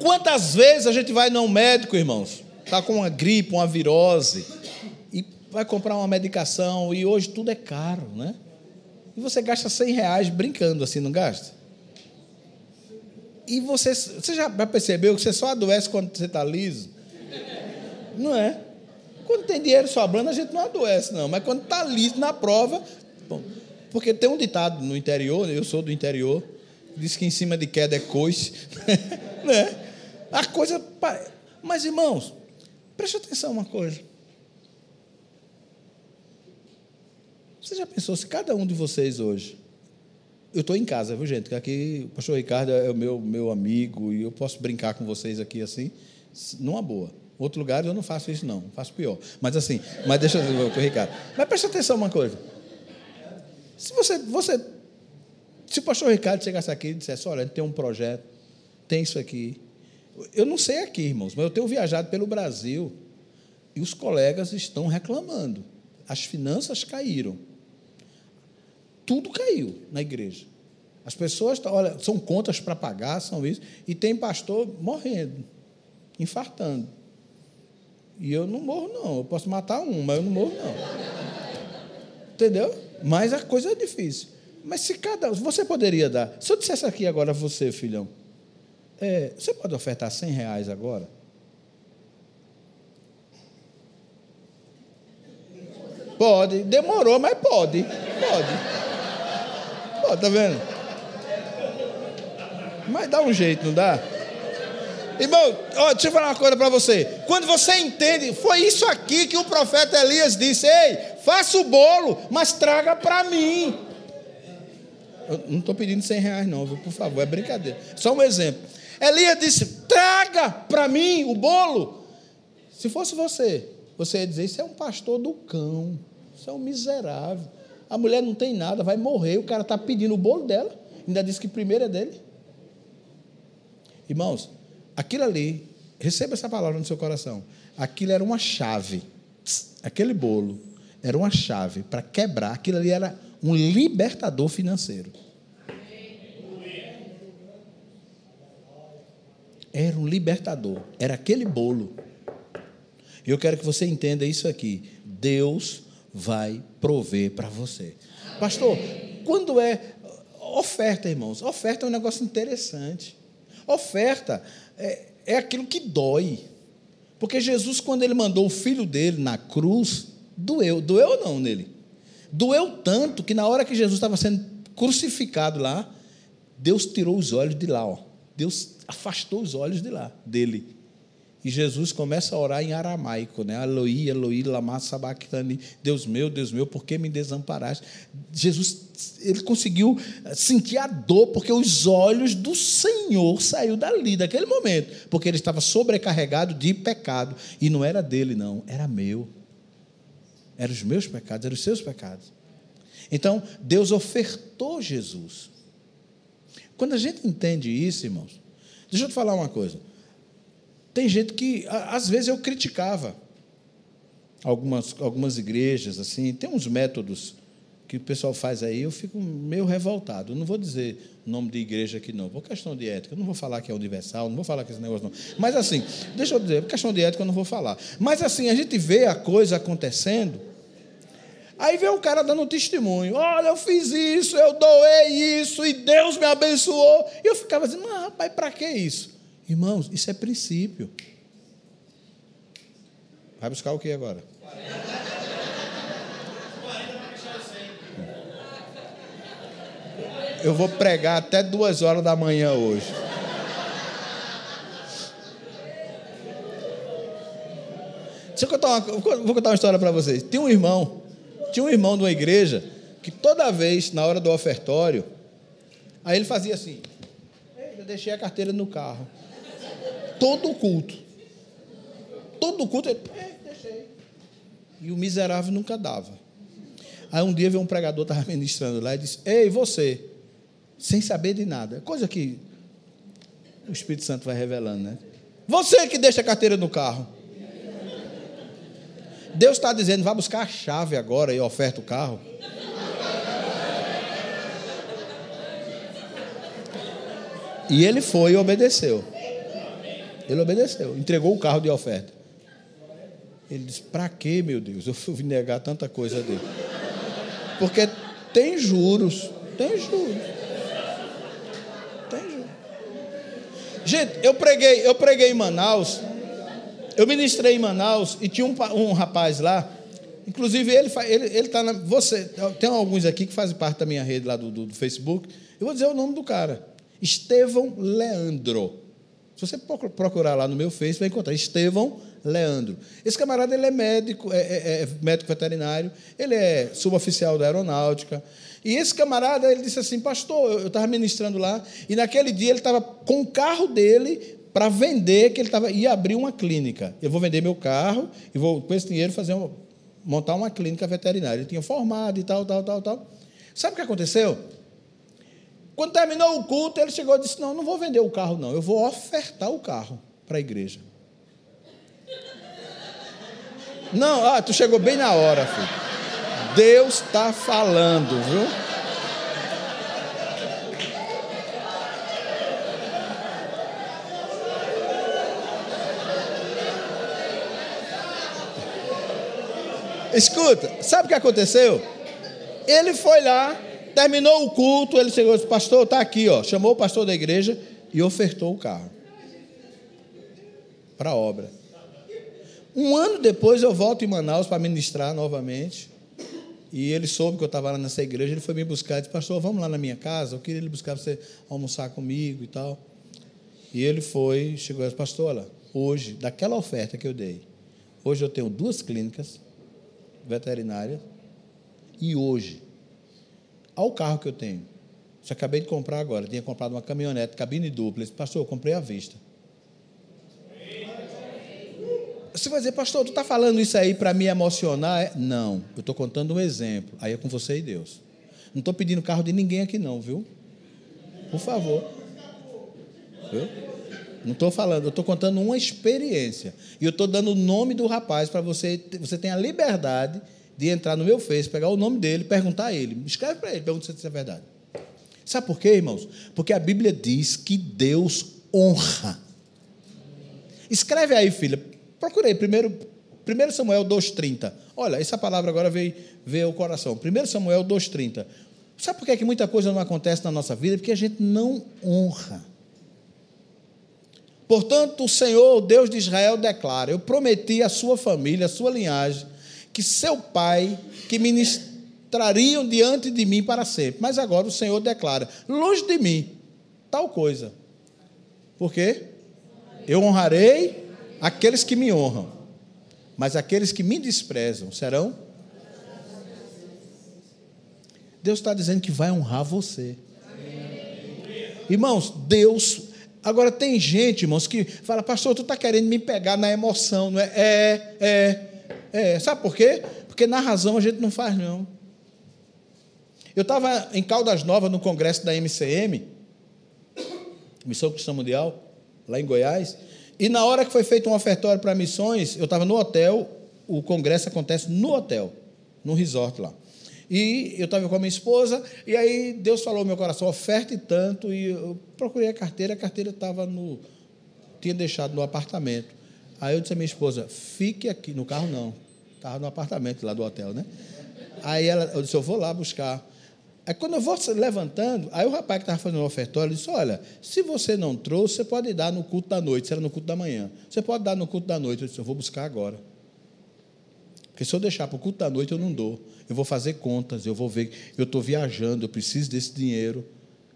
quantas vezes a gente vai num médico, irmãos, está com uma gripe, uma virose, e vai comprar uma medicação, e hoje tudo é caro, né? E você gasta 100 reais brincando assim, não gasta? E você, você já percebeu que você só adoece quando você está liso? Não é? Quando tem dinheiro sobrando, a gente não adoece, não. Mas quando está liso na prova. Bom, porque tem um ditado no interior, eu sou do interior, diz que em cima de queda é coice. né? A coisa. Mas, irmãos, preste atenção uma coisa. Você já pensou se cada um de vocês hoje. Eu estou em casa, viu, gente? Aqui o pastor Ricardo é o meu, meu amigo e eu posso brincar com vocês aqui assim, numa boa. Outro lugar eu não faço isso, não. Faço pior. Mas assim, mas deixa eu ver, Ricardo. Mas preste atenção uma coisa. Se você, você. Se o pastor Ricardo chegasse aqui e dissesse, olha, tem um projeto, tem isso aqui. Eu não sei aqui, irmãos, mas eu tenho viajado pelo Brasil e os colegas estão reclamando. As finanças caíram. Tudo caiu na igreja. As pessoas, olha, são contas para pagar, são isso, e tem pastor morrendo, infartando. E eu não morro, não. Eu posso matar um, mas eu não morro, não. Entendeu? Mas a coisa é difícil. Mas se cada. Você poderia dar. Se eu dissesse aqui agora você, filhão, é, você pode ofertar 100 reais agora? Pode. Demorou, mas pode. Pode. Pode, tá vendo? Mas dá um jeito, não dá? Irmão, ó, deixa eu falar uma coisa para você. Quando você entende, foi isso aqui que o profeta Elias disse: Ei, faça o bolo, mas traga para mim. Eu não estou pedindo 100 reais, não, viu? por favor, é brincadeira. Só um exemplo. Elias disse: traga para mim o bolo. Se fosse você, você ia dizer: Isso é um pastor do cão, isso é um miserável. A mulher não tem nada, vai morrer. O cara está pedindo o bolo dela, ainda disse que primeiro é dele. Irmãos, Aquilo ali, receba essa palavra no seu coração. Aquilo era uma chave. Aquele bolo era uma chave para quebrar. Aquilo ali era um libertador financeiro. Era um libertador. Era aquele bolo. E eu quero que você entenda isso aqui. Deus vai prover para você. Pastor, quando é oferta, irmãos? Oferta é um negócio interessante. Oferta é, é aquilo que dói. Porque Jesus, quando ele mandou o filho dele na cruz, doeu. Doeu ou não nele? Doeu tanto que na hora que Jesus estava sendo crucificado lá, Deus tirou os olhos de lá. Ó. Deus afastou os olhos de lá, dele. E Jesus começa a orar em aramaico, né? Eloi, Eloi, lama sabachthani. Deus meu, Deus meu, por que me desamparaste? Jesus, ele conseguiu sentir a dor, porque os olhos do Senhor saiu dali, daquele momento. Porque ele estava sobrecarregado de pecado. E não era dele, não, era meu. Eram os meus pecados, eram os seus pecados. Então, Deus ofertou Jesus. Quando a gente entende isso, irmãos, deixa eu te falar uma coisa. Tem gente que, às vezes, eu criticava algumas, algumas igrejas, assim, tem uns métodos que o pessoal faz aí, eu fico meio revoltado. Não vou dizer o nome de igreja aqui, não, por questão de ética. Não vou falar que é universal, não vou falar que esse negócio não. Mas assim, deixa eu dizer, por questão de ética eu não vou falar. Mas assim, a gente vê a coisa acontecendo, aí vem um cara dando testemunho: olha, eu fiz isso, eu doei isso, e Deus me abençoou. E eu ficava dizendo, mas rapaz, para que isso? Irmãos, isso é princípio. Vai buscar o que agora? Eu vou pregar até duas horas da manhã hoje. Deixa eu contar uma, vou contar uma história para vocês. Tinha um irmão, tinha um irmão de uma igreja que toda vez, na hora do ofertório, aí ele fazia assim: eu deixei a carteira no carro todo o culto. Todo o culto, ele, é, deixei. E o miserável nunca dava. Aí um dia veio um pregador, estava ministrando lá, e disse: Ei, você, sem saber de nada, coisa que o Espírito Santo vai revelando, né? Você que deixa a carteira no carro. Deus está dizendo: vá buscar a chave agora e oferta o carro. E ele foi e obedeceu. Ele obedeceu, entregou o carro de oferta. Ele disse: Para que, meu Deus? Eu fui negar tanta coisa dele. Porque tem juros, tem juros. Tem juros. Gente, eu preguei, eu preguei em Manaus. Eu ministrei em Manaus e tinha um, um rapaz lá. Inclusive, ele está ele, ele tá na. Você, tem alguns aqui que fazem parte da minha rede lá do, do, do Facebook. Eu vou dizer o nome do cara: Estevão Leandro. Se você procurar lá no meu Face, vai encontrar Estevão Leandro. Esse camarada ele é médico, é, é, é médico veterinário, ele é suboficial da aeronáutica. E esse camarada ele disse assim, pastor, eu estava ministrando lá, e naquele dia ele estava com o carro dele para vender, que ele tava, ia abrir uma clínica. Eu vou vender meu carro e vou, com esse dinheiro, fazer montar uma clínica veterinária. Ele tinha formado e tal, tal, tal, tal. Sabe o que aconteceu? Quando terminou o culto, ele chegou e disse: Não, não vou vender o carro, não, eu vou ofertar o carro para a igreja. Não, ah, tu chegou bem na hora, filho. Deus está falando, viu? Escuta, sabe o que aconteceu? Ele foi lá, Terminou o culto, ele chegou e disse: Pastor, está aqui, ó. Chamou o pastor da igreja e ofertou o carro para a obra. Um ano depois eu volto em Manaus para ministrar novamente. E ele soube que eu estava lá nessa igreja, ele foi me buscar e disse, pastor, vamos lá na minha casa, eu queria ele buscar você almoçar comigo e tal. E ele foi, chegou e disse, pastor, olha, hoje, daquela oferta que eu dei, hoje eu tenho duas clínicas veterinárias, e hoje ao carro que eu tenho. Você acabei de comprar agora. Tinha comprado uma caminhonete, cabine dupla. Ele disse, pastor, eu comprei à vista. Você vai dizer, pastor, tu está falando isso aí para me emocionar? Não, eu estou contando um exemplo. Aí é com você e Deus. Não estou pedindo carro de ninguém aqui, não, viu? Por favor. Viu? Não estou falando, eu estou contando uma experiência. E eu estou dando o nome do rapaz para você, você tenha a liberdade de entrar no meu Face, pegar o nome dele, perguntar a ele. Escreve para ele, pergunta se isso é verdade. Sabe por quê, irmãos? Porque a Bíblia diz que Deus honra. Escreve aí, filha. Procurei primeiro, 1 Samuel 2,30. Olha, essa palavra agora veio, veio ao coração. 1 Samuel 2,30. Sabe por que, é que muita coisa não acontece na nossa vida? Porque a gente não honra. Portanto, o Senhor, o Deus de Israel, declara: Eu prometi à sua família, à sua linhagem, que seu pai, que ministrariam diante de mim para sempre. Mas agora o Senhor declara: longe de mim, tal coisa. Por quê? Eu honrarei aqueles que me honram, mas aqueles que me desprezam serão. Deus está dizendo que vai honrar você. Irmãos, Deus. Agora tem gente, irmãos, que fala, pastor, tu está querendo me pegar na emoção, não é? É, é, é. Sabe por quê? Porque na razão a gente não faz, não. Eu estava em Caldas Novas, no congresso da MCM, Missão Cristã Mundial, lá em Goiás, e na hora que foi feito um ofertório para missões, eu estava no hotel, o congresso acontece no hotel, no resort lá. E eu estava com a minha esposa, e aí Deus falou no meu coração, oferte tanto, e eu procurei a carteira, a carteira estava no. tinha deixado no apartamento. Aí eu disse à minha esposa, fique aqui, no carro não, estava no apartamento lá do hotel, né? Aí ela, eu disse, eu vou lá buscar. Aí quando eu vou levantando, aí o rapaz que estava fazendo o ofertório disse: Olha, se você não trouxe, você pode dar no culto da noite, se era no culto da manhã. Você pode dar no culto da noite. Eu disse: Eu vou buscar agora. Porque se eu deixar para o culto da noite, eu não dou. Eu vou fazer contas, eu vou ver. Eu estou viajando, eu preciso desse dinheiro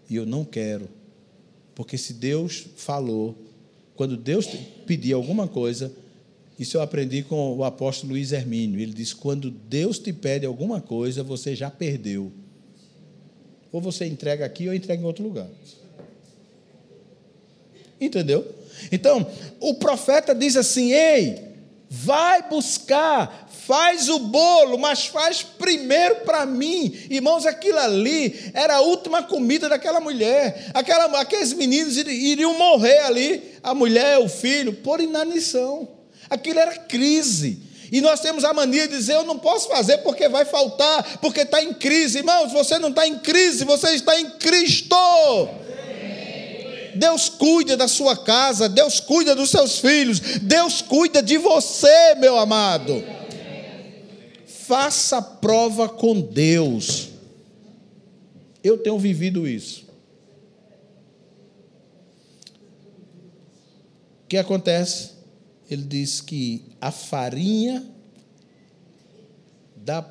e eu não quero. Porque se Deus falou, quando Deus pedir alguma coisa, isso eu aprendi com o apóstolo Luiz Hermínio. Ele disse: Quando Deus te pede alguma coisa, você já perdeu. Ou você entrega aqui ou entrega em outro lugar. Entendeu? Então, o profeta diz assim: ei, vai buscar, faz o bolo, mas faz primeiro para mim. Irmãos, aquilo ali era a última comida daquela mulher. Aquela, aqueles meninos iriam morrer ali, a mulher, o filho, por inanição. Aquilo era crise. E nós temos a mania de dizer: eu não posso fazer porque vai faltar, porque está em crise. Irmãos, você não está em crise, você está em Cristo. Deus cuida da sua casa, Deus cuida dos seus filhos, Deus cuida de você, meu amado. Faça prova com Deus. Eu tenho vivido isso. O que acontece? Ele diz que a farinha da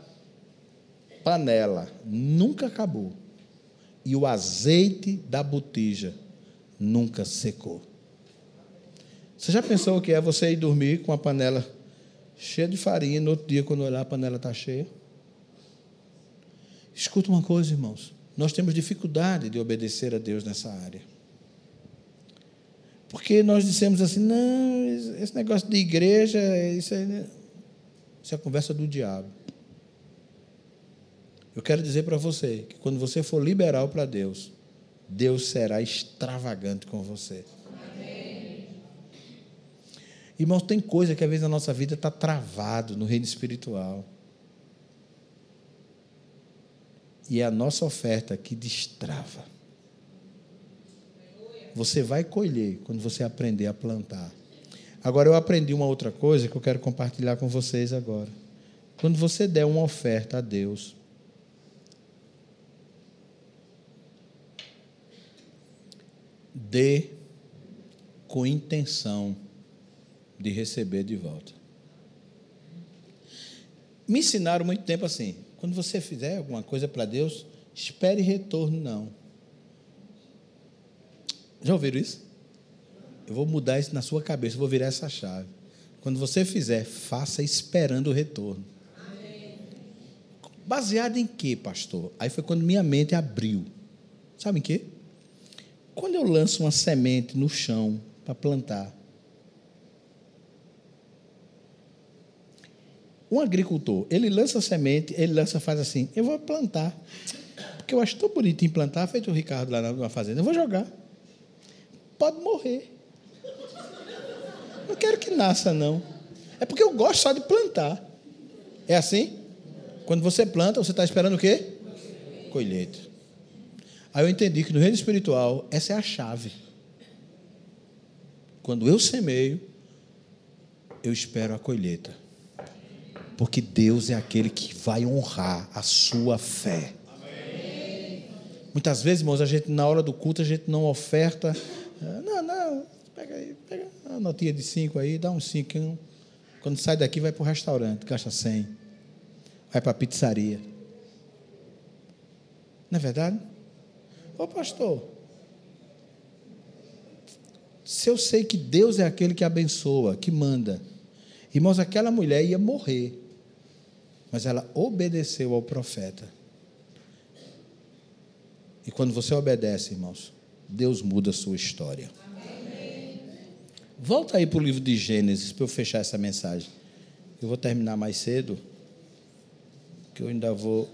panela nunca acabou e o azeite da botija nunca secou. Você já pensou o que é você ir dormir com a panela cheia de farinha e no outro dia, quando olhar, a panela está cheia? Escuta uma coisa, irmãos. Nós temos dificuldade de obedecer a Deus nessa área. Porque nós dissemos assim, não, esse negócio de igreja, isso é, isso é conversa do diabo. Eu quero dizer para você que quando você for liberal para Deus, Deus será extravagante com você. Amém. Irmãos, tem coisa que às vezes na nossa vida está travado no reino espiritual. E é a nossa oferta que destrava. Você vai colher quando você aprender a plantar. Agora, eu aprendi uma outra coisa que eu quero compartilhar com vocês agora. Quando você der uma oferta a Deus, dê com intenção de receber de volta. Me ensinaram muito tempo assim: quando você fizer alguma coisa para Deus, espere retorno, não. Já ouviram isso? Eu vou mudar isso na sua cabeça, vou virar essa chave. Quando você fizer, faça esperando o retorno. Baseado em quê, pastor? Aí foi quando minha mente abriu. Sabe em quê? Quando eu lanço uma semente no chão para plantar, um agricultor, ele lança a semente, ele lança, faz assim, eu vou plantar. Porque eu acho tão bonito implantar, feito o Ricardo lá na fazenda, eu vou jogar pode morrer. Não quero que nasça, não. É porque eu gosto só de plantar. É assim? Quando você planta, você está esperando o quê? Colheita. Aí eu entendi que no reino espiritual, essa é a chave. Quando eu semeio, eu espero a colheita. Porque Deus é aquele que vai honrar a sua fé. Muitas vezes, irmãos, a gente, na hora do culto, a gente não oferta não, não, pega aí, pega uma notinha de cinco aí, dá um cinco. Quando sai daqui, vai para o restaurante, gasta cem. Vai para a pizzaria. Não é verdade? Ô pastor, Se eu sei que Deus é aquele que abençoa, que manda. Irmãos, aquela mulher ia morrer, mas ela obedeceu ao profeta. E quando você obedece, irmãos, Deus muda a sua história. Amém. Volta aí para o livro de Gênesis para eu fechar essa mensagem. Eu vou terminar mais cedo, que eu ainda vou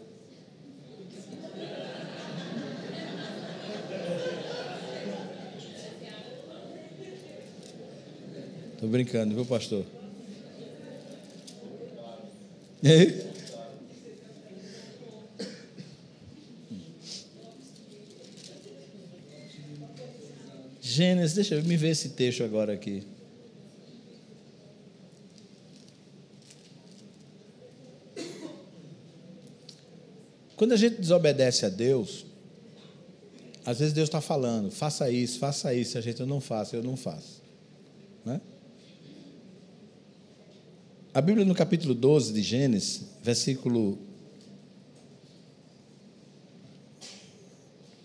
Estou brincando, viu, pastor? E aí? Gênesis, deixa eu me ver esse texto agora aqui. Quando a gente desobedece a Deus, às vezes Deus está falando, faça isso, faça isso, a gente não faça, eu não faço. Né? A Bíblia no capítulo 12 de Gênesis, versículo.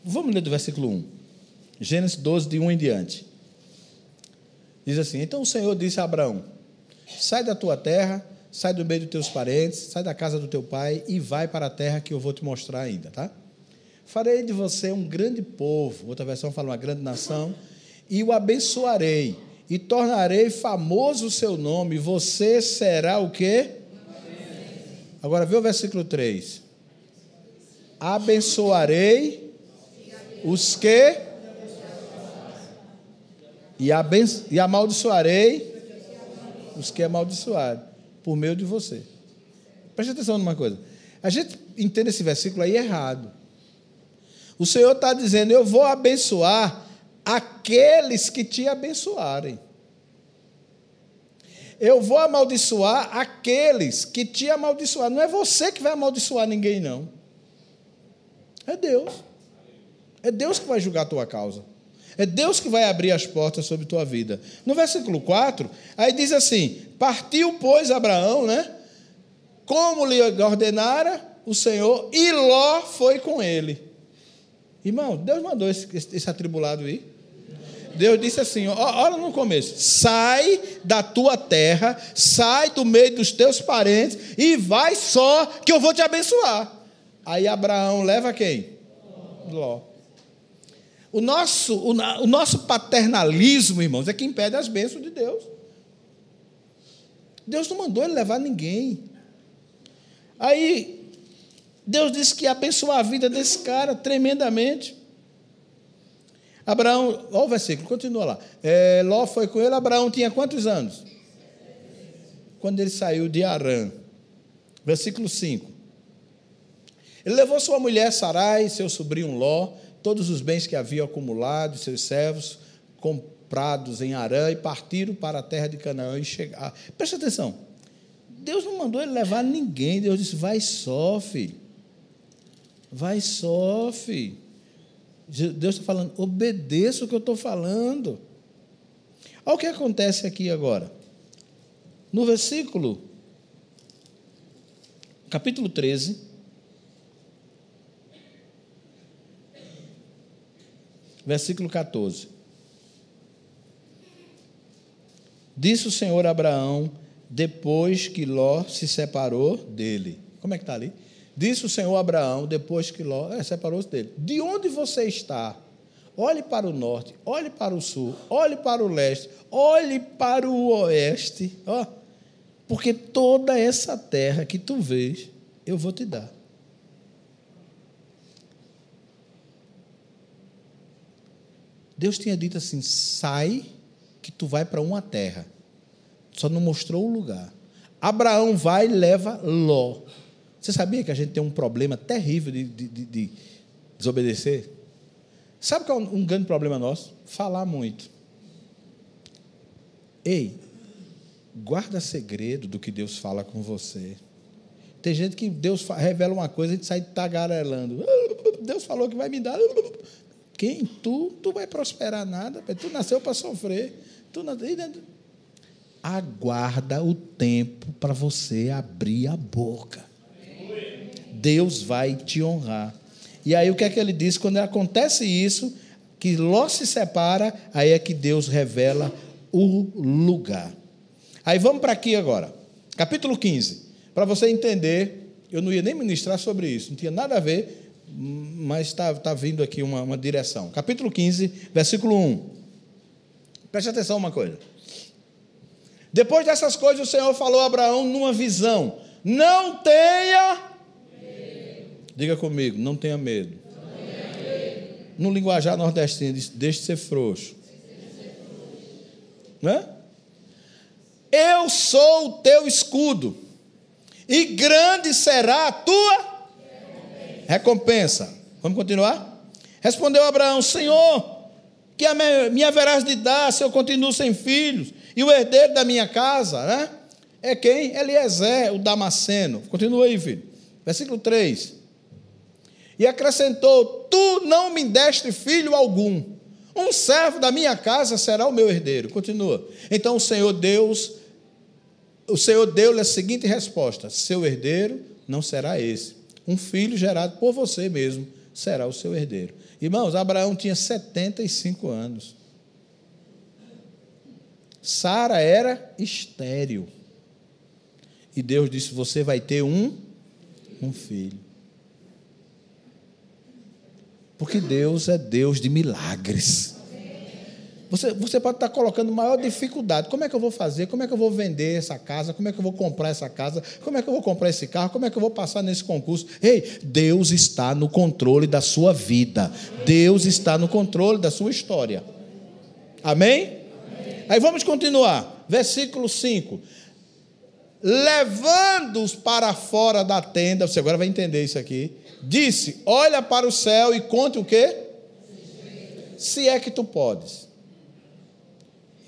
Vamos ler do versículo 1. Gênesis 12, de 1 em diante. Diz assim: Então o Senhor disse a Abraão: Sai da tua terra, sai do meio dos teus parentes, sai da casa do teu pai e vai para a terra que eu vou te mostrar ainda, tá? Farei de você um grande povo, outra versão fala uma grande nação, e o abençoarei, e tornarei famoso o seu nome, você será o quê? Agora vê o versículo 3. Abençoarei os que e, abenço, e amaldiçoarei os que amaldiçoarem por meio de você. Preste atenção numa coisa. A gente entende esse versículo aí errado. O Senhor está dizendo: Eu vou abençoar aqueles que te abençoarem. Eu vou amaldiçoar aqueles que te amaldiçoarem. Não é você que vai amaldiçoar ninguém, não. É Deus. É Deus que vai julgar a tua causa. É Deus que vai abrir as portas sobre tua vida. No versículo 4, aí diz assim: Partiu, pois, Abraão, né? Como lhe ordenara o Senhor, e Ló foi com ele. Irmão, Deus mandou esse, esse atribulado ir. Deus disse assim: olha no começo, sai da tua terra, sai do meio dos teus parentes e vai só que eu vou te abençoar. Aí Abraão leva quem? Ló. O nosso, o, o nosso paternalismo, irmãos, é que impede as bênçãos de Deus. Deus não mandou ele levar ninguém. Aí Deus disse que ia abençoar a vida desse cara tremendamente. Abraão, olha o versículo, continua lá. É, Ló foi com ele, Abraão tinha quantos anos? Quando ele saiu de Arã. Versículo 5. Ele levou sua mulher Sarai, seu sobrinho Ló, todos os bens que havia acumulado, seus servos, comprados em Arã, e partiram para a terra de Canaã e chegaram. Presta atenção. Deus não mandou ele levar ninguém. Deus disse: vai só, filho. Vai só, filho. Deus está falando, obedeça o que eu estou falando. Olha o que acontece aqui agora. No versículo, capítulo 13, versículo 14. Disse o Senhor a Abraão, depois que Ló se separou dele. Como é que está ali? Disse o Senhor a Abraão, depois que Ló é, separou-se dele: De onde você está? Olhe para o norte, olhe para o sul, olhe para o leste, olhe para o oeste, ó, porque toda essa terra que tu vês, eu vou te dar. Deus tinha dito assim: sai, que tu vai para uma terra. Só não mostrou o lugar. Abraão vai e leva Ló. Você sabia que a gente tem um problema terrível de, de, de, de desobedecer? Sabe qual é um grande problema nosso? Falar muito. Ei, guarda segredo do que Deus fala com você. Tem gente que Deus revela uma coisa e a gente sai tagarelando. Deus falou que vai me dar. Quem? Tu? Tu vai prosperar nada. Tu nasceu para sofrer. Tu nasceu... Aguarda o tempo para você abrir a boca. Deus vai te honrar. E aí o que é que ele diz? Quando acontece isso, que Ló se separa, aí é que Deus revela o lugar. Aí vamos para aqui agora. Capítulo 15. Para você entender, eu não ia nem ministrar sobre isso, não tinha nada a ver, mas está tá vindo aqui uma, uma direção. Capítulo 15, versículo 1. Preste atenção uma coisa. Depois dessas coisas, o Senhor falou a Abraão numa visão: Não tenha. Medo. Diga comigo, não tenha medo. Não tenha medo. No linguajar nordestino, deixe de ser frouxo. Né? Eu sou o teu escudo, e grande será a tua recompensa. Vamos continuar? Respondeu Abraão: Senhor, que me haverás de dar se eu continuo sem filhos? E o herdeiro da minha casa, né? É quem? Eliezer, o Damasceno. Continua aí, filho. Versículo 3. E acrescentou: Tu não me deste filho algum. Um servo da minha casa será o meu herdeiro. Continua. Então o Senhor Deus, o Senhor deu-lhe a seguinte resposta: Seu herdeiro não será esse. Um filho gerado por você mesmo será o seu herdeiro. Irmãos, Abraão tinha 75 anos. Sara era estéril. E Deus disse: Você vai ter um, um filho. Porque Deus é Deus de milagres. Você, você pode estar colocando maior dificuldade. Como é que eu vou fazer? Como é que eu vou vender essa casa? Como é que eu vou comprar essa casa? Como é que eu vou comprar esse carro? Como é que eu vou passar nesse concurso? Ei, Deus está no controle da sua vida. Deus está no controle da sua história. Amém? Aí vamos continuar. Versículo 5. Levando-os para fora da tenda, você agora vai entender isso aqui. Disse: Olha para o céu e conte o quê? Se é que tu podes.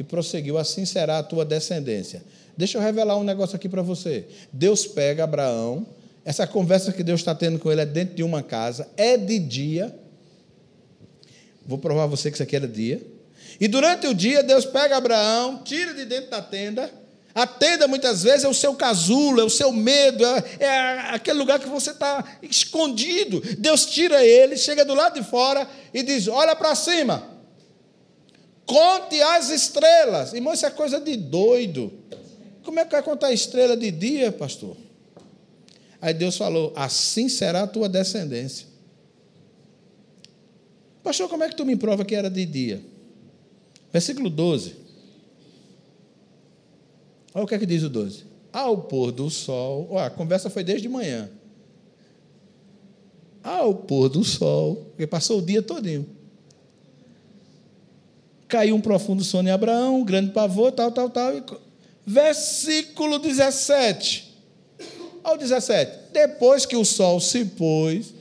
E prosseguiu: Assim será a tua descendência. Deixa eu revelar um negócio aqui para você. Deus pega Abraão, essa conversa que Deus está tendo com ele é dentro de uma casa, é de dia. Vou provar a você que isso aqui era dia. E durante o dia, Deus pega Abraão, tira de dentro da tenda. A tenda, muitas vezes, é o seu casulo, é o seu medo, é, é aquele lugar que você está escondido. Deus tira ele, chega do lado de fora e diz: Olha para cima, conte as estrelas. Irmão, isso é coisa de doido. Como é que vai contar a estrela de dia, pastor? Aí Deus falou: Assim será a tua descendência. Pastor, como é que tu me prova que era de dia? Versículo 12. Olha o que é que diz o 12. Ao pôr do sol, olha, a conversa foi desde manhã. Ao pôr do sol, porque passou o dia todinho. Caiu um profundo sono em Abraão, um grande pavor, tal, tal, tal. E... Versículo 17. Ao 17. Depois que o sol se pôs,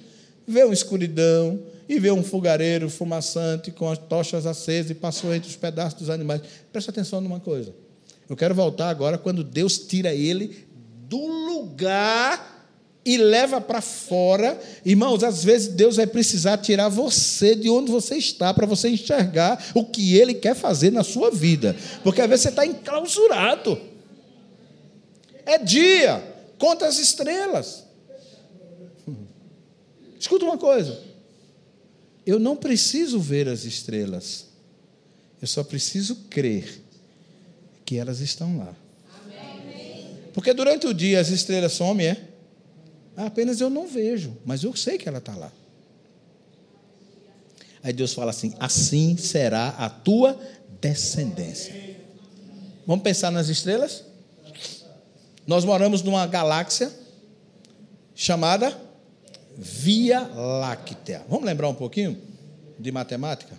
veio uma escuridão, e vê um fogareiro fumaçante com as tochas acesas e passou entre os pedaços dos animais. Presta atenção numa coisa. Eu quero voltar agora quando Deus tira ele do lugar e leva para fora. Irmãos, às vezes Deus vai precisar tirar você de onde você está para você enxergar o que Ele quer fazer na sua vida. Porque às vezes você está enclausurado. É dia, conta as estrelas. Escuta uma coisa. Eu não preciso ver as estrelas. Eu só preciso crer que elas estão lá. Porque durante o dia as estrelas somem, é? Apenas eu não vejo, mas eu sei que ela está lá. Aí Deus fala assim: assim será a tua descendência. Vamos pensar nas estrelas? Nós moramos numa galáxia chamada Via Láctea. Vamos lembrar um pouquinho de matemática?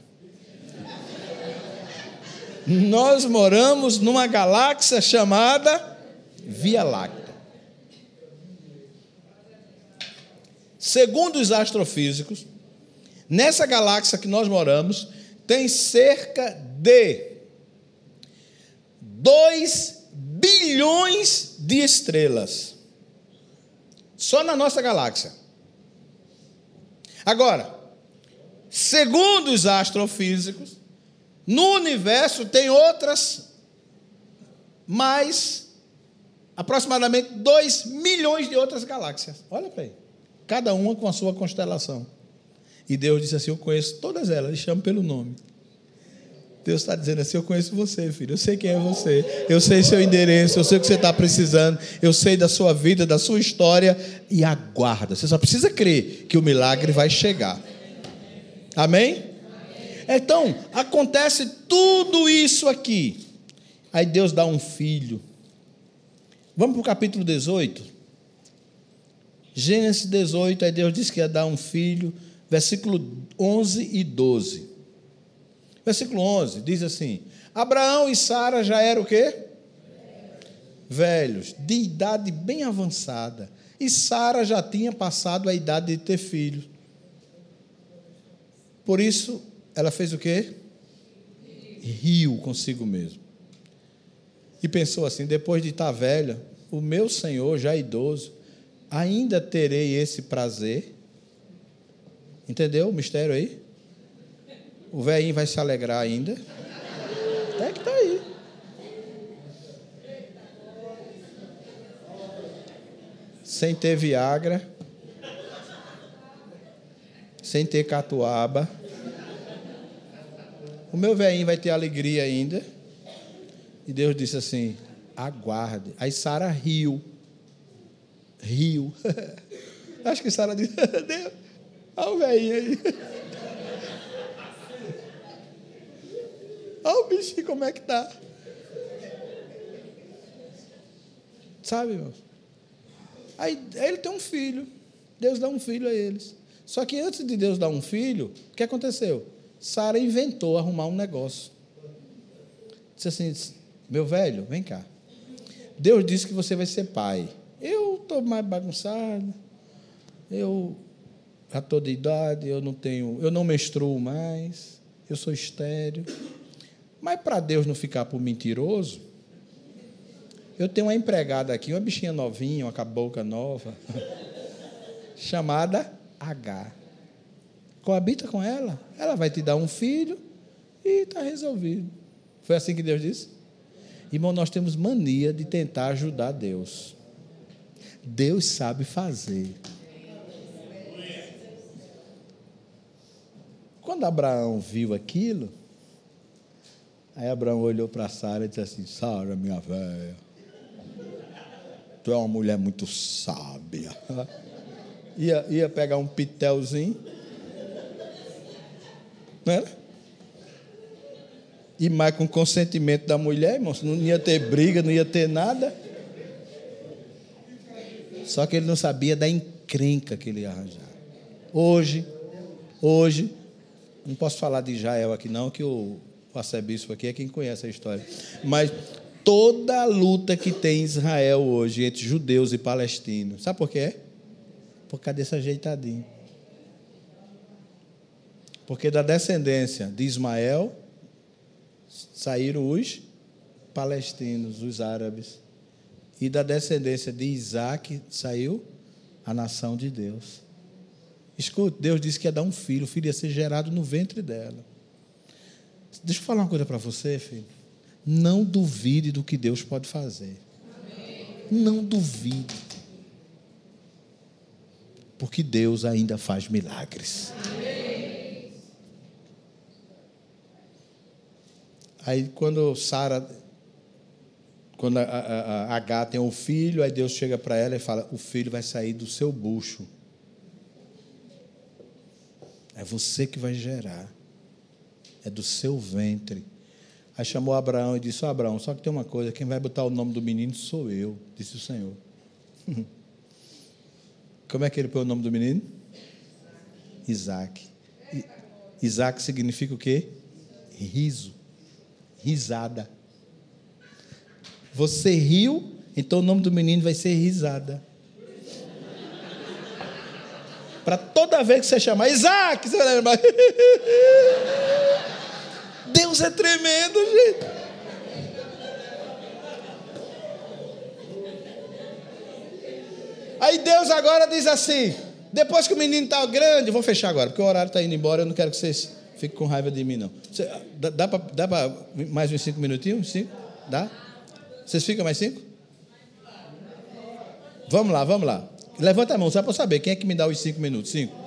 Nós moramos numa galáxia chamada Via Láctea. Segundo os astrofísicos, nessa galáxia que nós moramos, tem cerca de 2 bilhões de estrelas. Só na nossa galáxia. Agora, segundo os astrofísicos, no universo tem outras mais aproximadamente 2 milhões de outras galáxias. Olha para aí. Cada uma com a sua constelação. E Deus disse assim: Eu conheço todas elas, ele chama pelo nome. Deus está dizendo assim: Eu conheço você, filho. Eu sei quem é você. Eu sei seu endereço. Eu sei o que você está precisando. Eu sei da sua vida, da sua história. E aguarda. Você só precisa crer que o milagre vai chegar. Amém? Então, acontece tudo isso aqui. Aí Deus dá um filho. Vamos para o capítulo 18. Gênesis 18, aí Deus disse que ia dar um filho. Versículo 11 e 12. Versículo 11 diz assim: Abraão e Sara já eram o quê? Velhos, de idade bem avançada. E Sara já tinha passado a idade de ter filho. Por isso, ela fez o quê? Riu consigo mesmo. E pensou assim: depois de estar velha, o meu senhor, já idoso, ainda terei esse prazer. Entendeu o mistério aí? O velhinho vai se alegrar ainda. Até que está aí. Sem ter Viagra. Sem ter catuaba. O meu velhinho vai ter alegria ainda. E Deus disse assim: aguarde. Aí Sara riu. Riu. Acho que Sara disse: olha o velhinho aí. Olha o bichinho como é que tá. Sabe, irmão? Aí ele tem um filho. Deus dá um filho a eles. Só que antes de Deus dar um filho, o que aconteceu? Sara inventou arrumar um negócio. Disse assim: Meu velho, vem cá. Deus disse que você vai ser pai. Eu estou mais bagunçado. Eu já estou de idade, eu não tenho, eu não menstruo mais, eu sou estéreo. Mas para Deus não ficar por mentiroso, eu tenho uma empregada aqui, uma bichinha novinha, uma cabocla nova, chamada H. Coabita com ela, ela vai te dar um filho e está resolvido. Foi assim que Deus disse? Irmão, nós temos mania de tentar ajudar Deus. Deus sabe fazer. Quando Abraão viu aquilo, Aí Abraão olhou para Sara e disse assim: Sara, minha velha, tu é uma mulher muito sábia. Ia, ia pegar um pitelzinho, né? E mais com consentimento da mulher, irmão, não ia ter briga, não ia ter nada. Só que ele não sabia da encrenca que ele ia arranjar. Hoje, hoje, não posso falar de Israel aqui não, que o o arcebispo aqui é quem conhece a história. Mas toda a luta que tem em Israel hoje entre judeus e palestinos, sabe por quê? Por causa desse ajeitadinho. Porque da descendência de Ismael saíram os palestinos, os árabes. E da descendência de Isaac saiu a nação de Deus. Escute, Deus disse que ia dar um filho, o filho ia ser gerado no ventre dela. Deixa eu falar uma coisa para você, filho. Não duvide do que Deus pode fazer. Amém. Não duvide. Porque Deus ainda faz milagres. Amém. Aí quando Sara, quando a, a, a H tem um filho, aí Deus chega para ela e fala: O filho vai sair do seu bucho. É você que vai gerar é do seu ventre. Aí chamou Abraão e disse: oh, Abraão, só que tem uma coisa: quem vai botar o nome do menino sou eu, disse o Senhor. Como é que ele põe o nome do menino? Isaac. Isaac significa o quê? Riso. Risada. Você riu, então o nome do menino vai ser risada. Para toda vez que você chamar Isaac, você vai lembrar. Deus é tremendo, gente. Aí Deus agora diz assim: depois que o menino está grande, vou fechar agora, porque o horário está indo embora, eu não quero que vocês fiquem com raiva de mim, não. Dá, dá para mais uns cinco minutinhos? Cinco? Dá? Vocês ficam mais cinco? Vamos lá, vamos lá. Levanta a mão, só para saber quem é que me dá os cinco minutos. Cinco.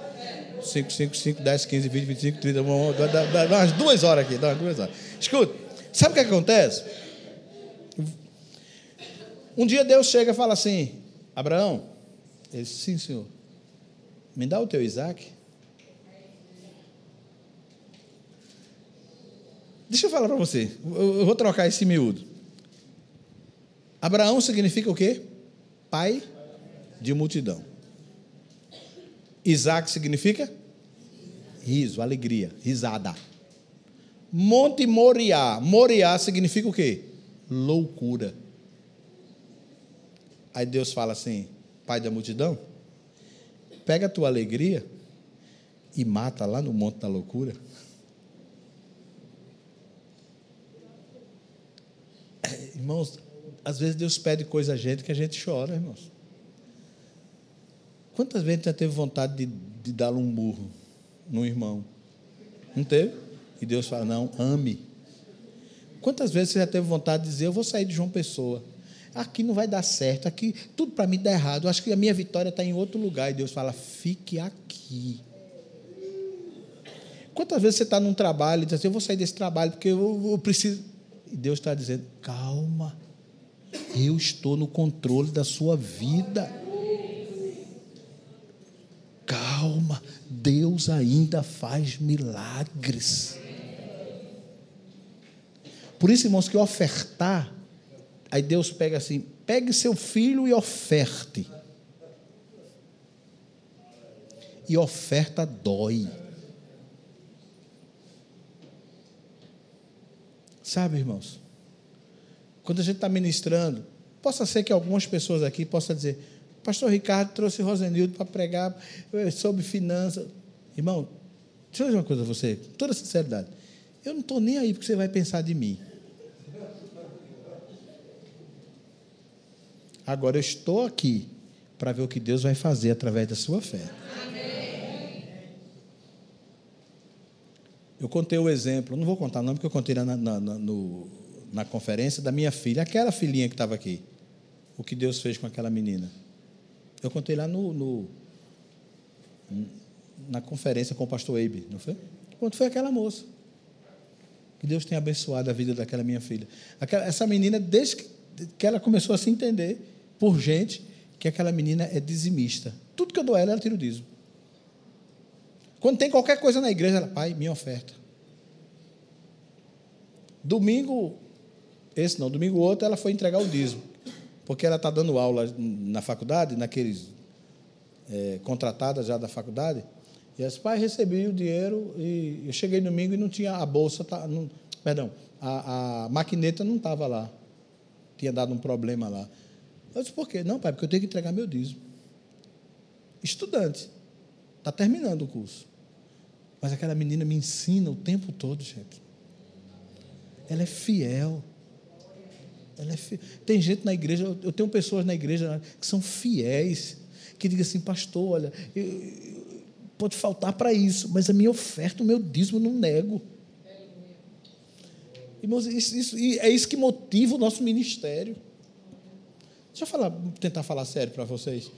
5, 5, 5, 10, 15, 20, 25, 30, dá, dá, dá, umas duas horas aqui, dá umas duas horas. Escuta, sabe o que acontece? Um dia Deus chega e fala assim: Abraão, ele disse, sim, senhor, me dá o teu Isaac. Deixa eu falar para você, eu vou trocar esse miúdo. Abraão significa o quê? Pai de multidão. Isaac significa riso, alegria, risada. Monte Moriá. Moriá significa o quê? Loucura. Aí Deus fala assim: Pai da multidão, pega a tua alegria e mata lá no Monte da Loucura. Irmãos, às vezes Deus pede coisa a gente que a gente chora, irmãos. Quantas vezes já teve vontade de, de dar um burro num irmão? Não teve? E Deus fala: não, ame. Quantas vezes você já teve vontade de dizer: eu vou sair de João Pessoa? Aqui não vai dar certo, aqui tudo para mim dá errado. Eu acho que a minha vitória está em outro lugar. E Deus fala: fique aqui. Quantas vezes você está num trabalho e diz assim: eu vou sair desse trabalho porque eu, eu preciso. E Deus está dizendo: calma, eu estou no controle da sua vida. Calma, Deus ainda faz milagres. Por isso, irmãos, que ofertar, aí Deus pega assim: pegue seu filho e oferte. E oferta dói. Sabe, irmãos? Quando a gente está ministrando, possa ser que algumas pessoas aqui possam dizer: Pastor Ricardo trouxe Rosenildo para pregar eh, sobre finanças. Irmão, deixa eu dizer uma coisa a você, com toda sinceridade. Eu não estou nem aí porque você vai pensar de mim. Agora eu estou aqui para ver o que Deus vai fazer através da sua fé. Eu contei o exemplo, não vou contar não, porque eu contei na, na, na, no, na conferência da minha filha, aquela filhinha que estava aqui. O que Deus fez com aquela menina. Eu contei lá no, no na conferência com o pastor Eibe, não foi? Quando foi aquela moça. Que Deus tenha abençoado a vida daquela minha filha. Aquela, essa menina, desde que, que ela começou a se entender por gente, que aquela menina é dizimista. Tudo que eu dou a ela, ela tira o dízimo. Quando tem qualquer coisa na igreja, ela, pai, minha oferta. Domingo, esse não, domingo outro, ela foi entregar o dízimo porque ela está dando aula na faculdade, naqueles é, contratadas já da faculdade. E as pais recebi o dinheiro e eu cheguei domingo e não tinha a bolsa, tá, não, perdão, a, a maquineta não estava lá. Tinha dado um problema lá. Eu disse, por quê? Não, pai, porque eu tenho que entregar meu dízimo. Estudante. Está terminando o curso. Mas aquela menina me ensina o tempo todo, gente. Ela é fiel. É fi... Tem gente na igreja, eu tenho pessoas na igreja que são fiéis, que digam assim, pastor, olha, eu, eu, pode faltar para isso, mas a minha oferta, o meu dízimo, não nego. Irmãos, isso, isso, é isso que motiva o nosso ministério. Deixa eu falar, tentar falar sério para vocês.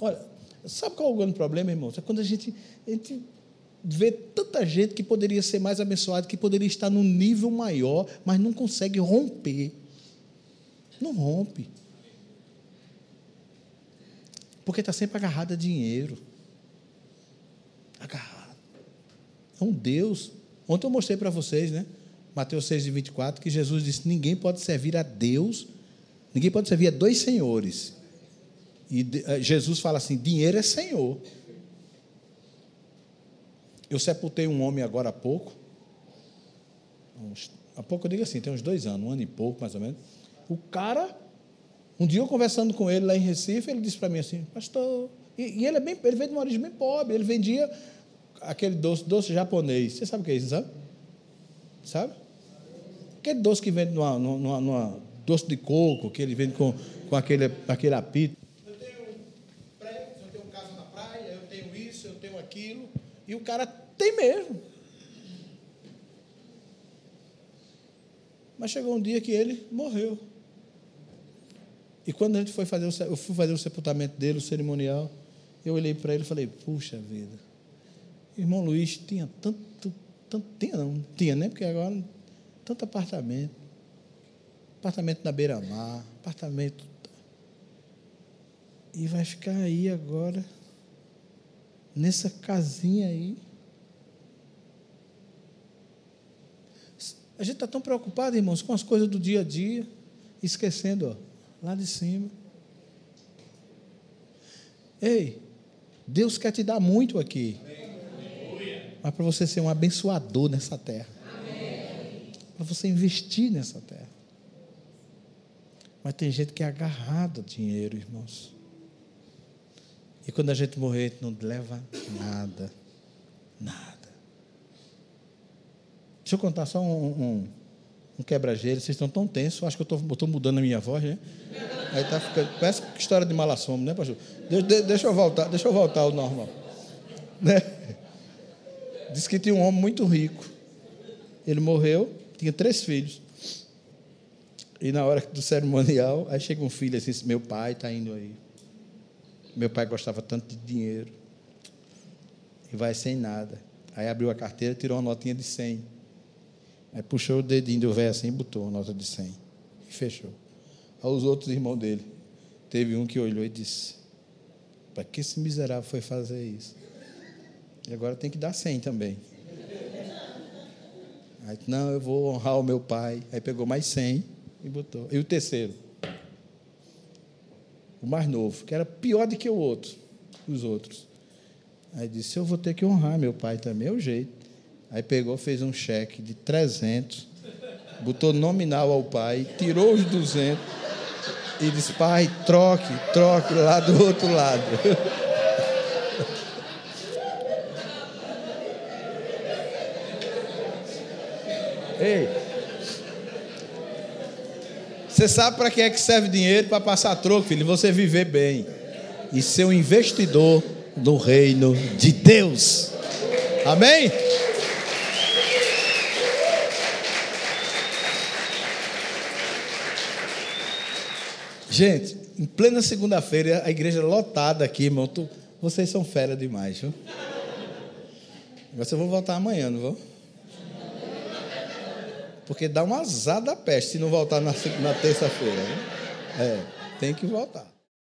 Olha, sabe qual é o grande problema, irmãos? É quando a gente, a gente vê tanta gente que poderia ser mais abençoada, que poderia estar num nível maior, mas não consegue romper. Não rompe. Porque está sempre agarrado a dinheiro. Agarrado. É um Deus. Ontem eu mostrei para vocês, né? Mateus 6, 24, que Jesus disse: ninguém pode servir a Deus, ninguém pode servir a dois senhores. E eh, Jesus fala assim: dinheiro é senhor. Eu sepultei um homem agora há pouco. Há pouco eu digo assim, tem uns dois anos, um ano e pouco mais ou menos o cara, um dia eu conversando com ele lá em Recife, ele disse para mim assim, pastor, e, e, ele, é bem, ele veio de uma origem bem pobre, ele vendia aquele doce, doce japonês. Você sabe o que é isso, sabe? Sabe? Aquele doce que vende numa, numa, numa doce de coco, que ele vende com, com aquele, aquele apito. Eu tenho prédios, eu tenho casa na praia, eu tenho isso, eu tenho aquilo. E o cara tem mesmo. Mas chegou um dia que ele morreu. E quando a gente foi fazer, o, eu fui fazer o sepultamento dele, o cerimonial, eu olhei para ele e falei: Puxa vida, Irmão Luiz tinha tanto, tanto tinha não, tinha, né? Porque agora tanto apartamento. Apartamento na beira-mar, apartamento. E vai ficar aí agora, nessa casinha aí. A gente está tão preocupado, irmãos, com as coisas do dia a dia, esquecendo, ó, lá de cima. Ei, Deus quer te dar muito aqui. Mas para você ser um abençoador nessa terra. Para você investir nessa terra. Mas tem gente que é agarrado a dinheiro, irmãos. E quando a gente morrer, não leva nada. Nada. Deixa eu contar só um, um, um quebra-gelo. Vocês estão tão tensos, acho que eu estou mudando a minha voz, né? Aí tá ficando. Parece história de malassomo, né, pastor? Deixa, deixa, eu voltar, deixa eu voltar ao normal. Né? Diz que tinha um homem muito rico. Ele morreu, tinha três filhos. E na hora do cerimonial, aí chega um filho assim, meu pai está indo aí. Meu pai gostava tanto de dinheiro. E vai sem nada. Aí abriu a carteira, tirou uma notinha de 100. Aí puxou o dedinho do velho assim e botou a nota de 100. E fechou. Aos outros irmãos dele. Teve um que olhou e disse: Para que esse miserável foi fazer isso? E agora tem que dar 100 também. Aí, não, eu vou honrar o meu pai. Aí pegou mais 100 e botou. E o terceiro? O mais novo, que era pior do que o outro, os outros. Aí disse: Eu vou ter que honrar meu pai também, é o jeito. Aí pegou, fez um cheque de 300, botou nominal ao pai, tirou os 200 e disse: Pai, troque, troque lá do outro lado. Ei, você sabe para que é que serve dinheiro? Para passar troco, filho, você viver bem e ser um investidor no reino de Deus. Amém? Gente, em plena segunda-feira, a igreja lotada aqui, irmão. Tu, vocês são fera demais, viu? Agora eu vou voltar amanhã, não vou? Porque dá um azar da peste se não voltar na, na terça-feira. Né? É, tem que voltar.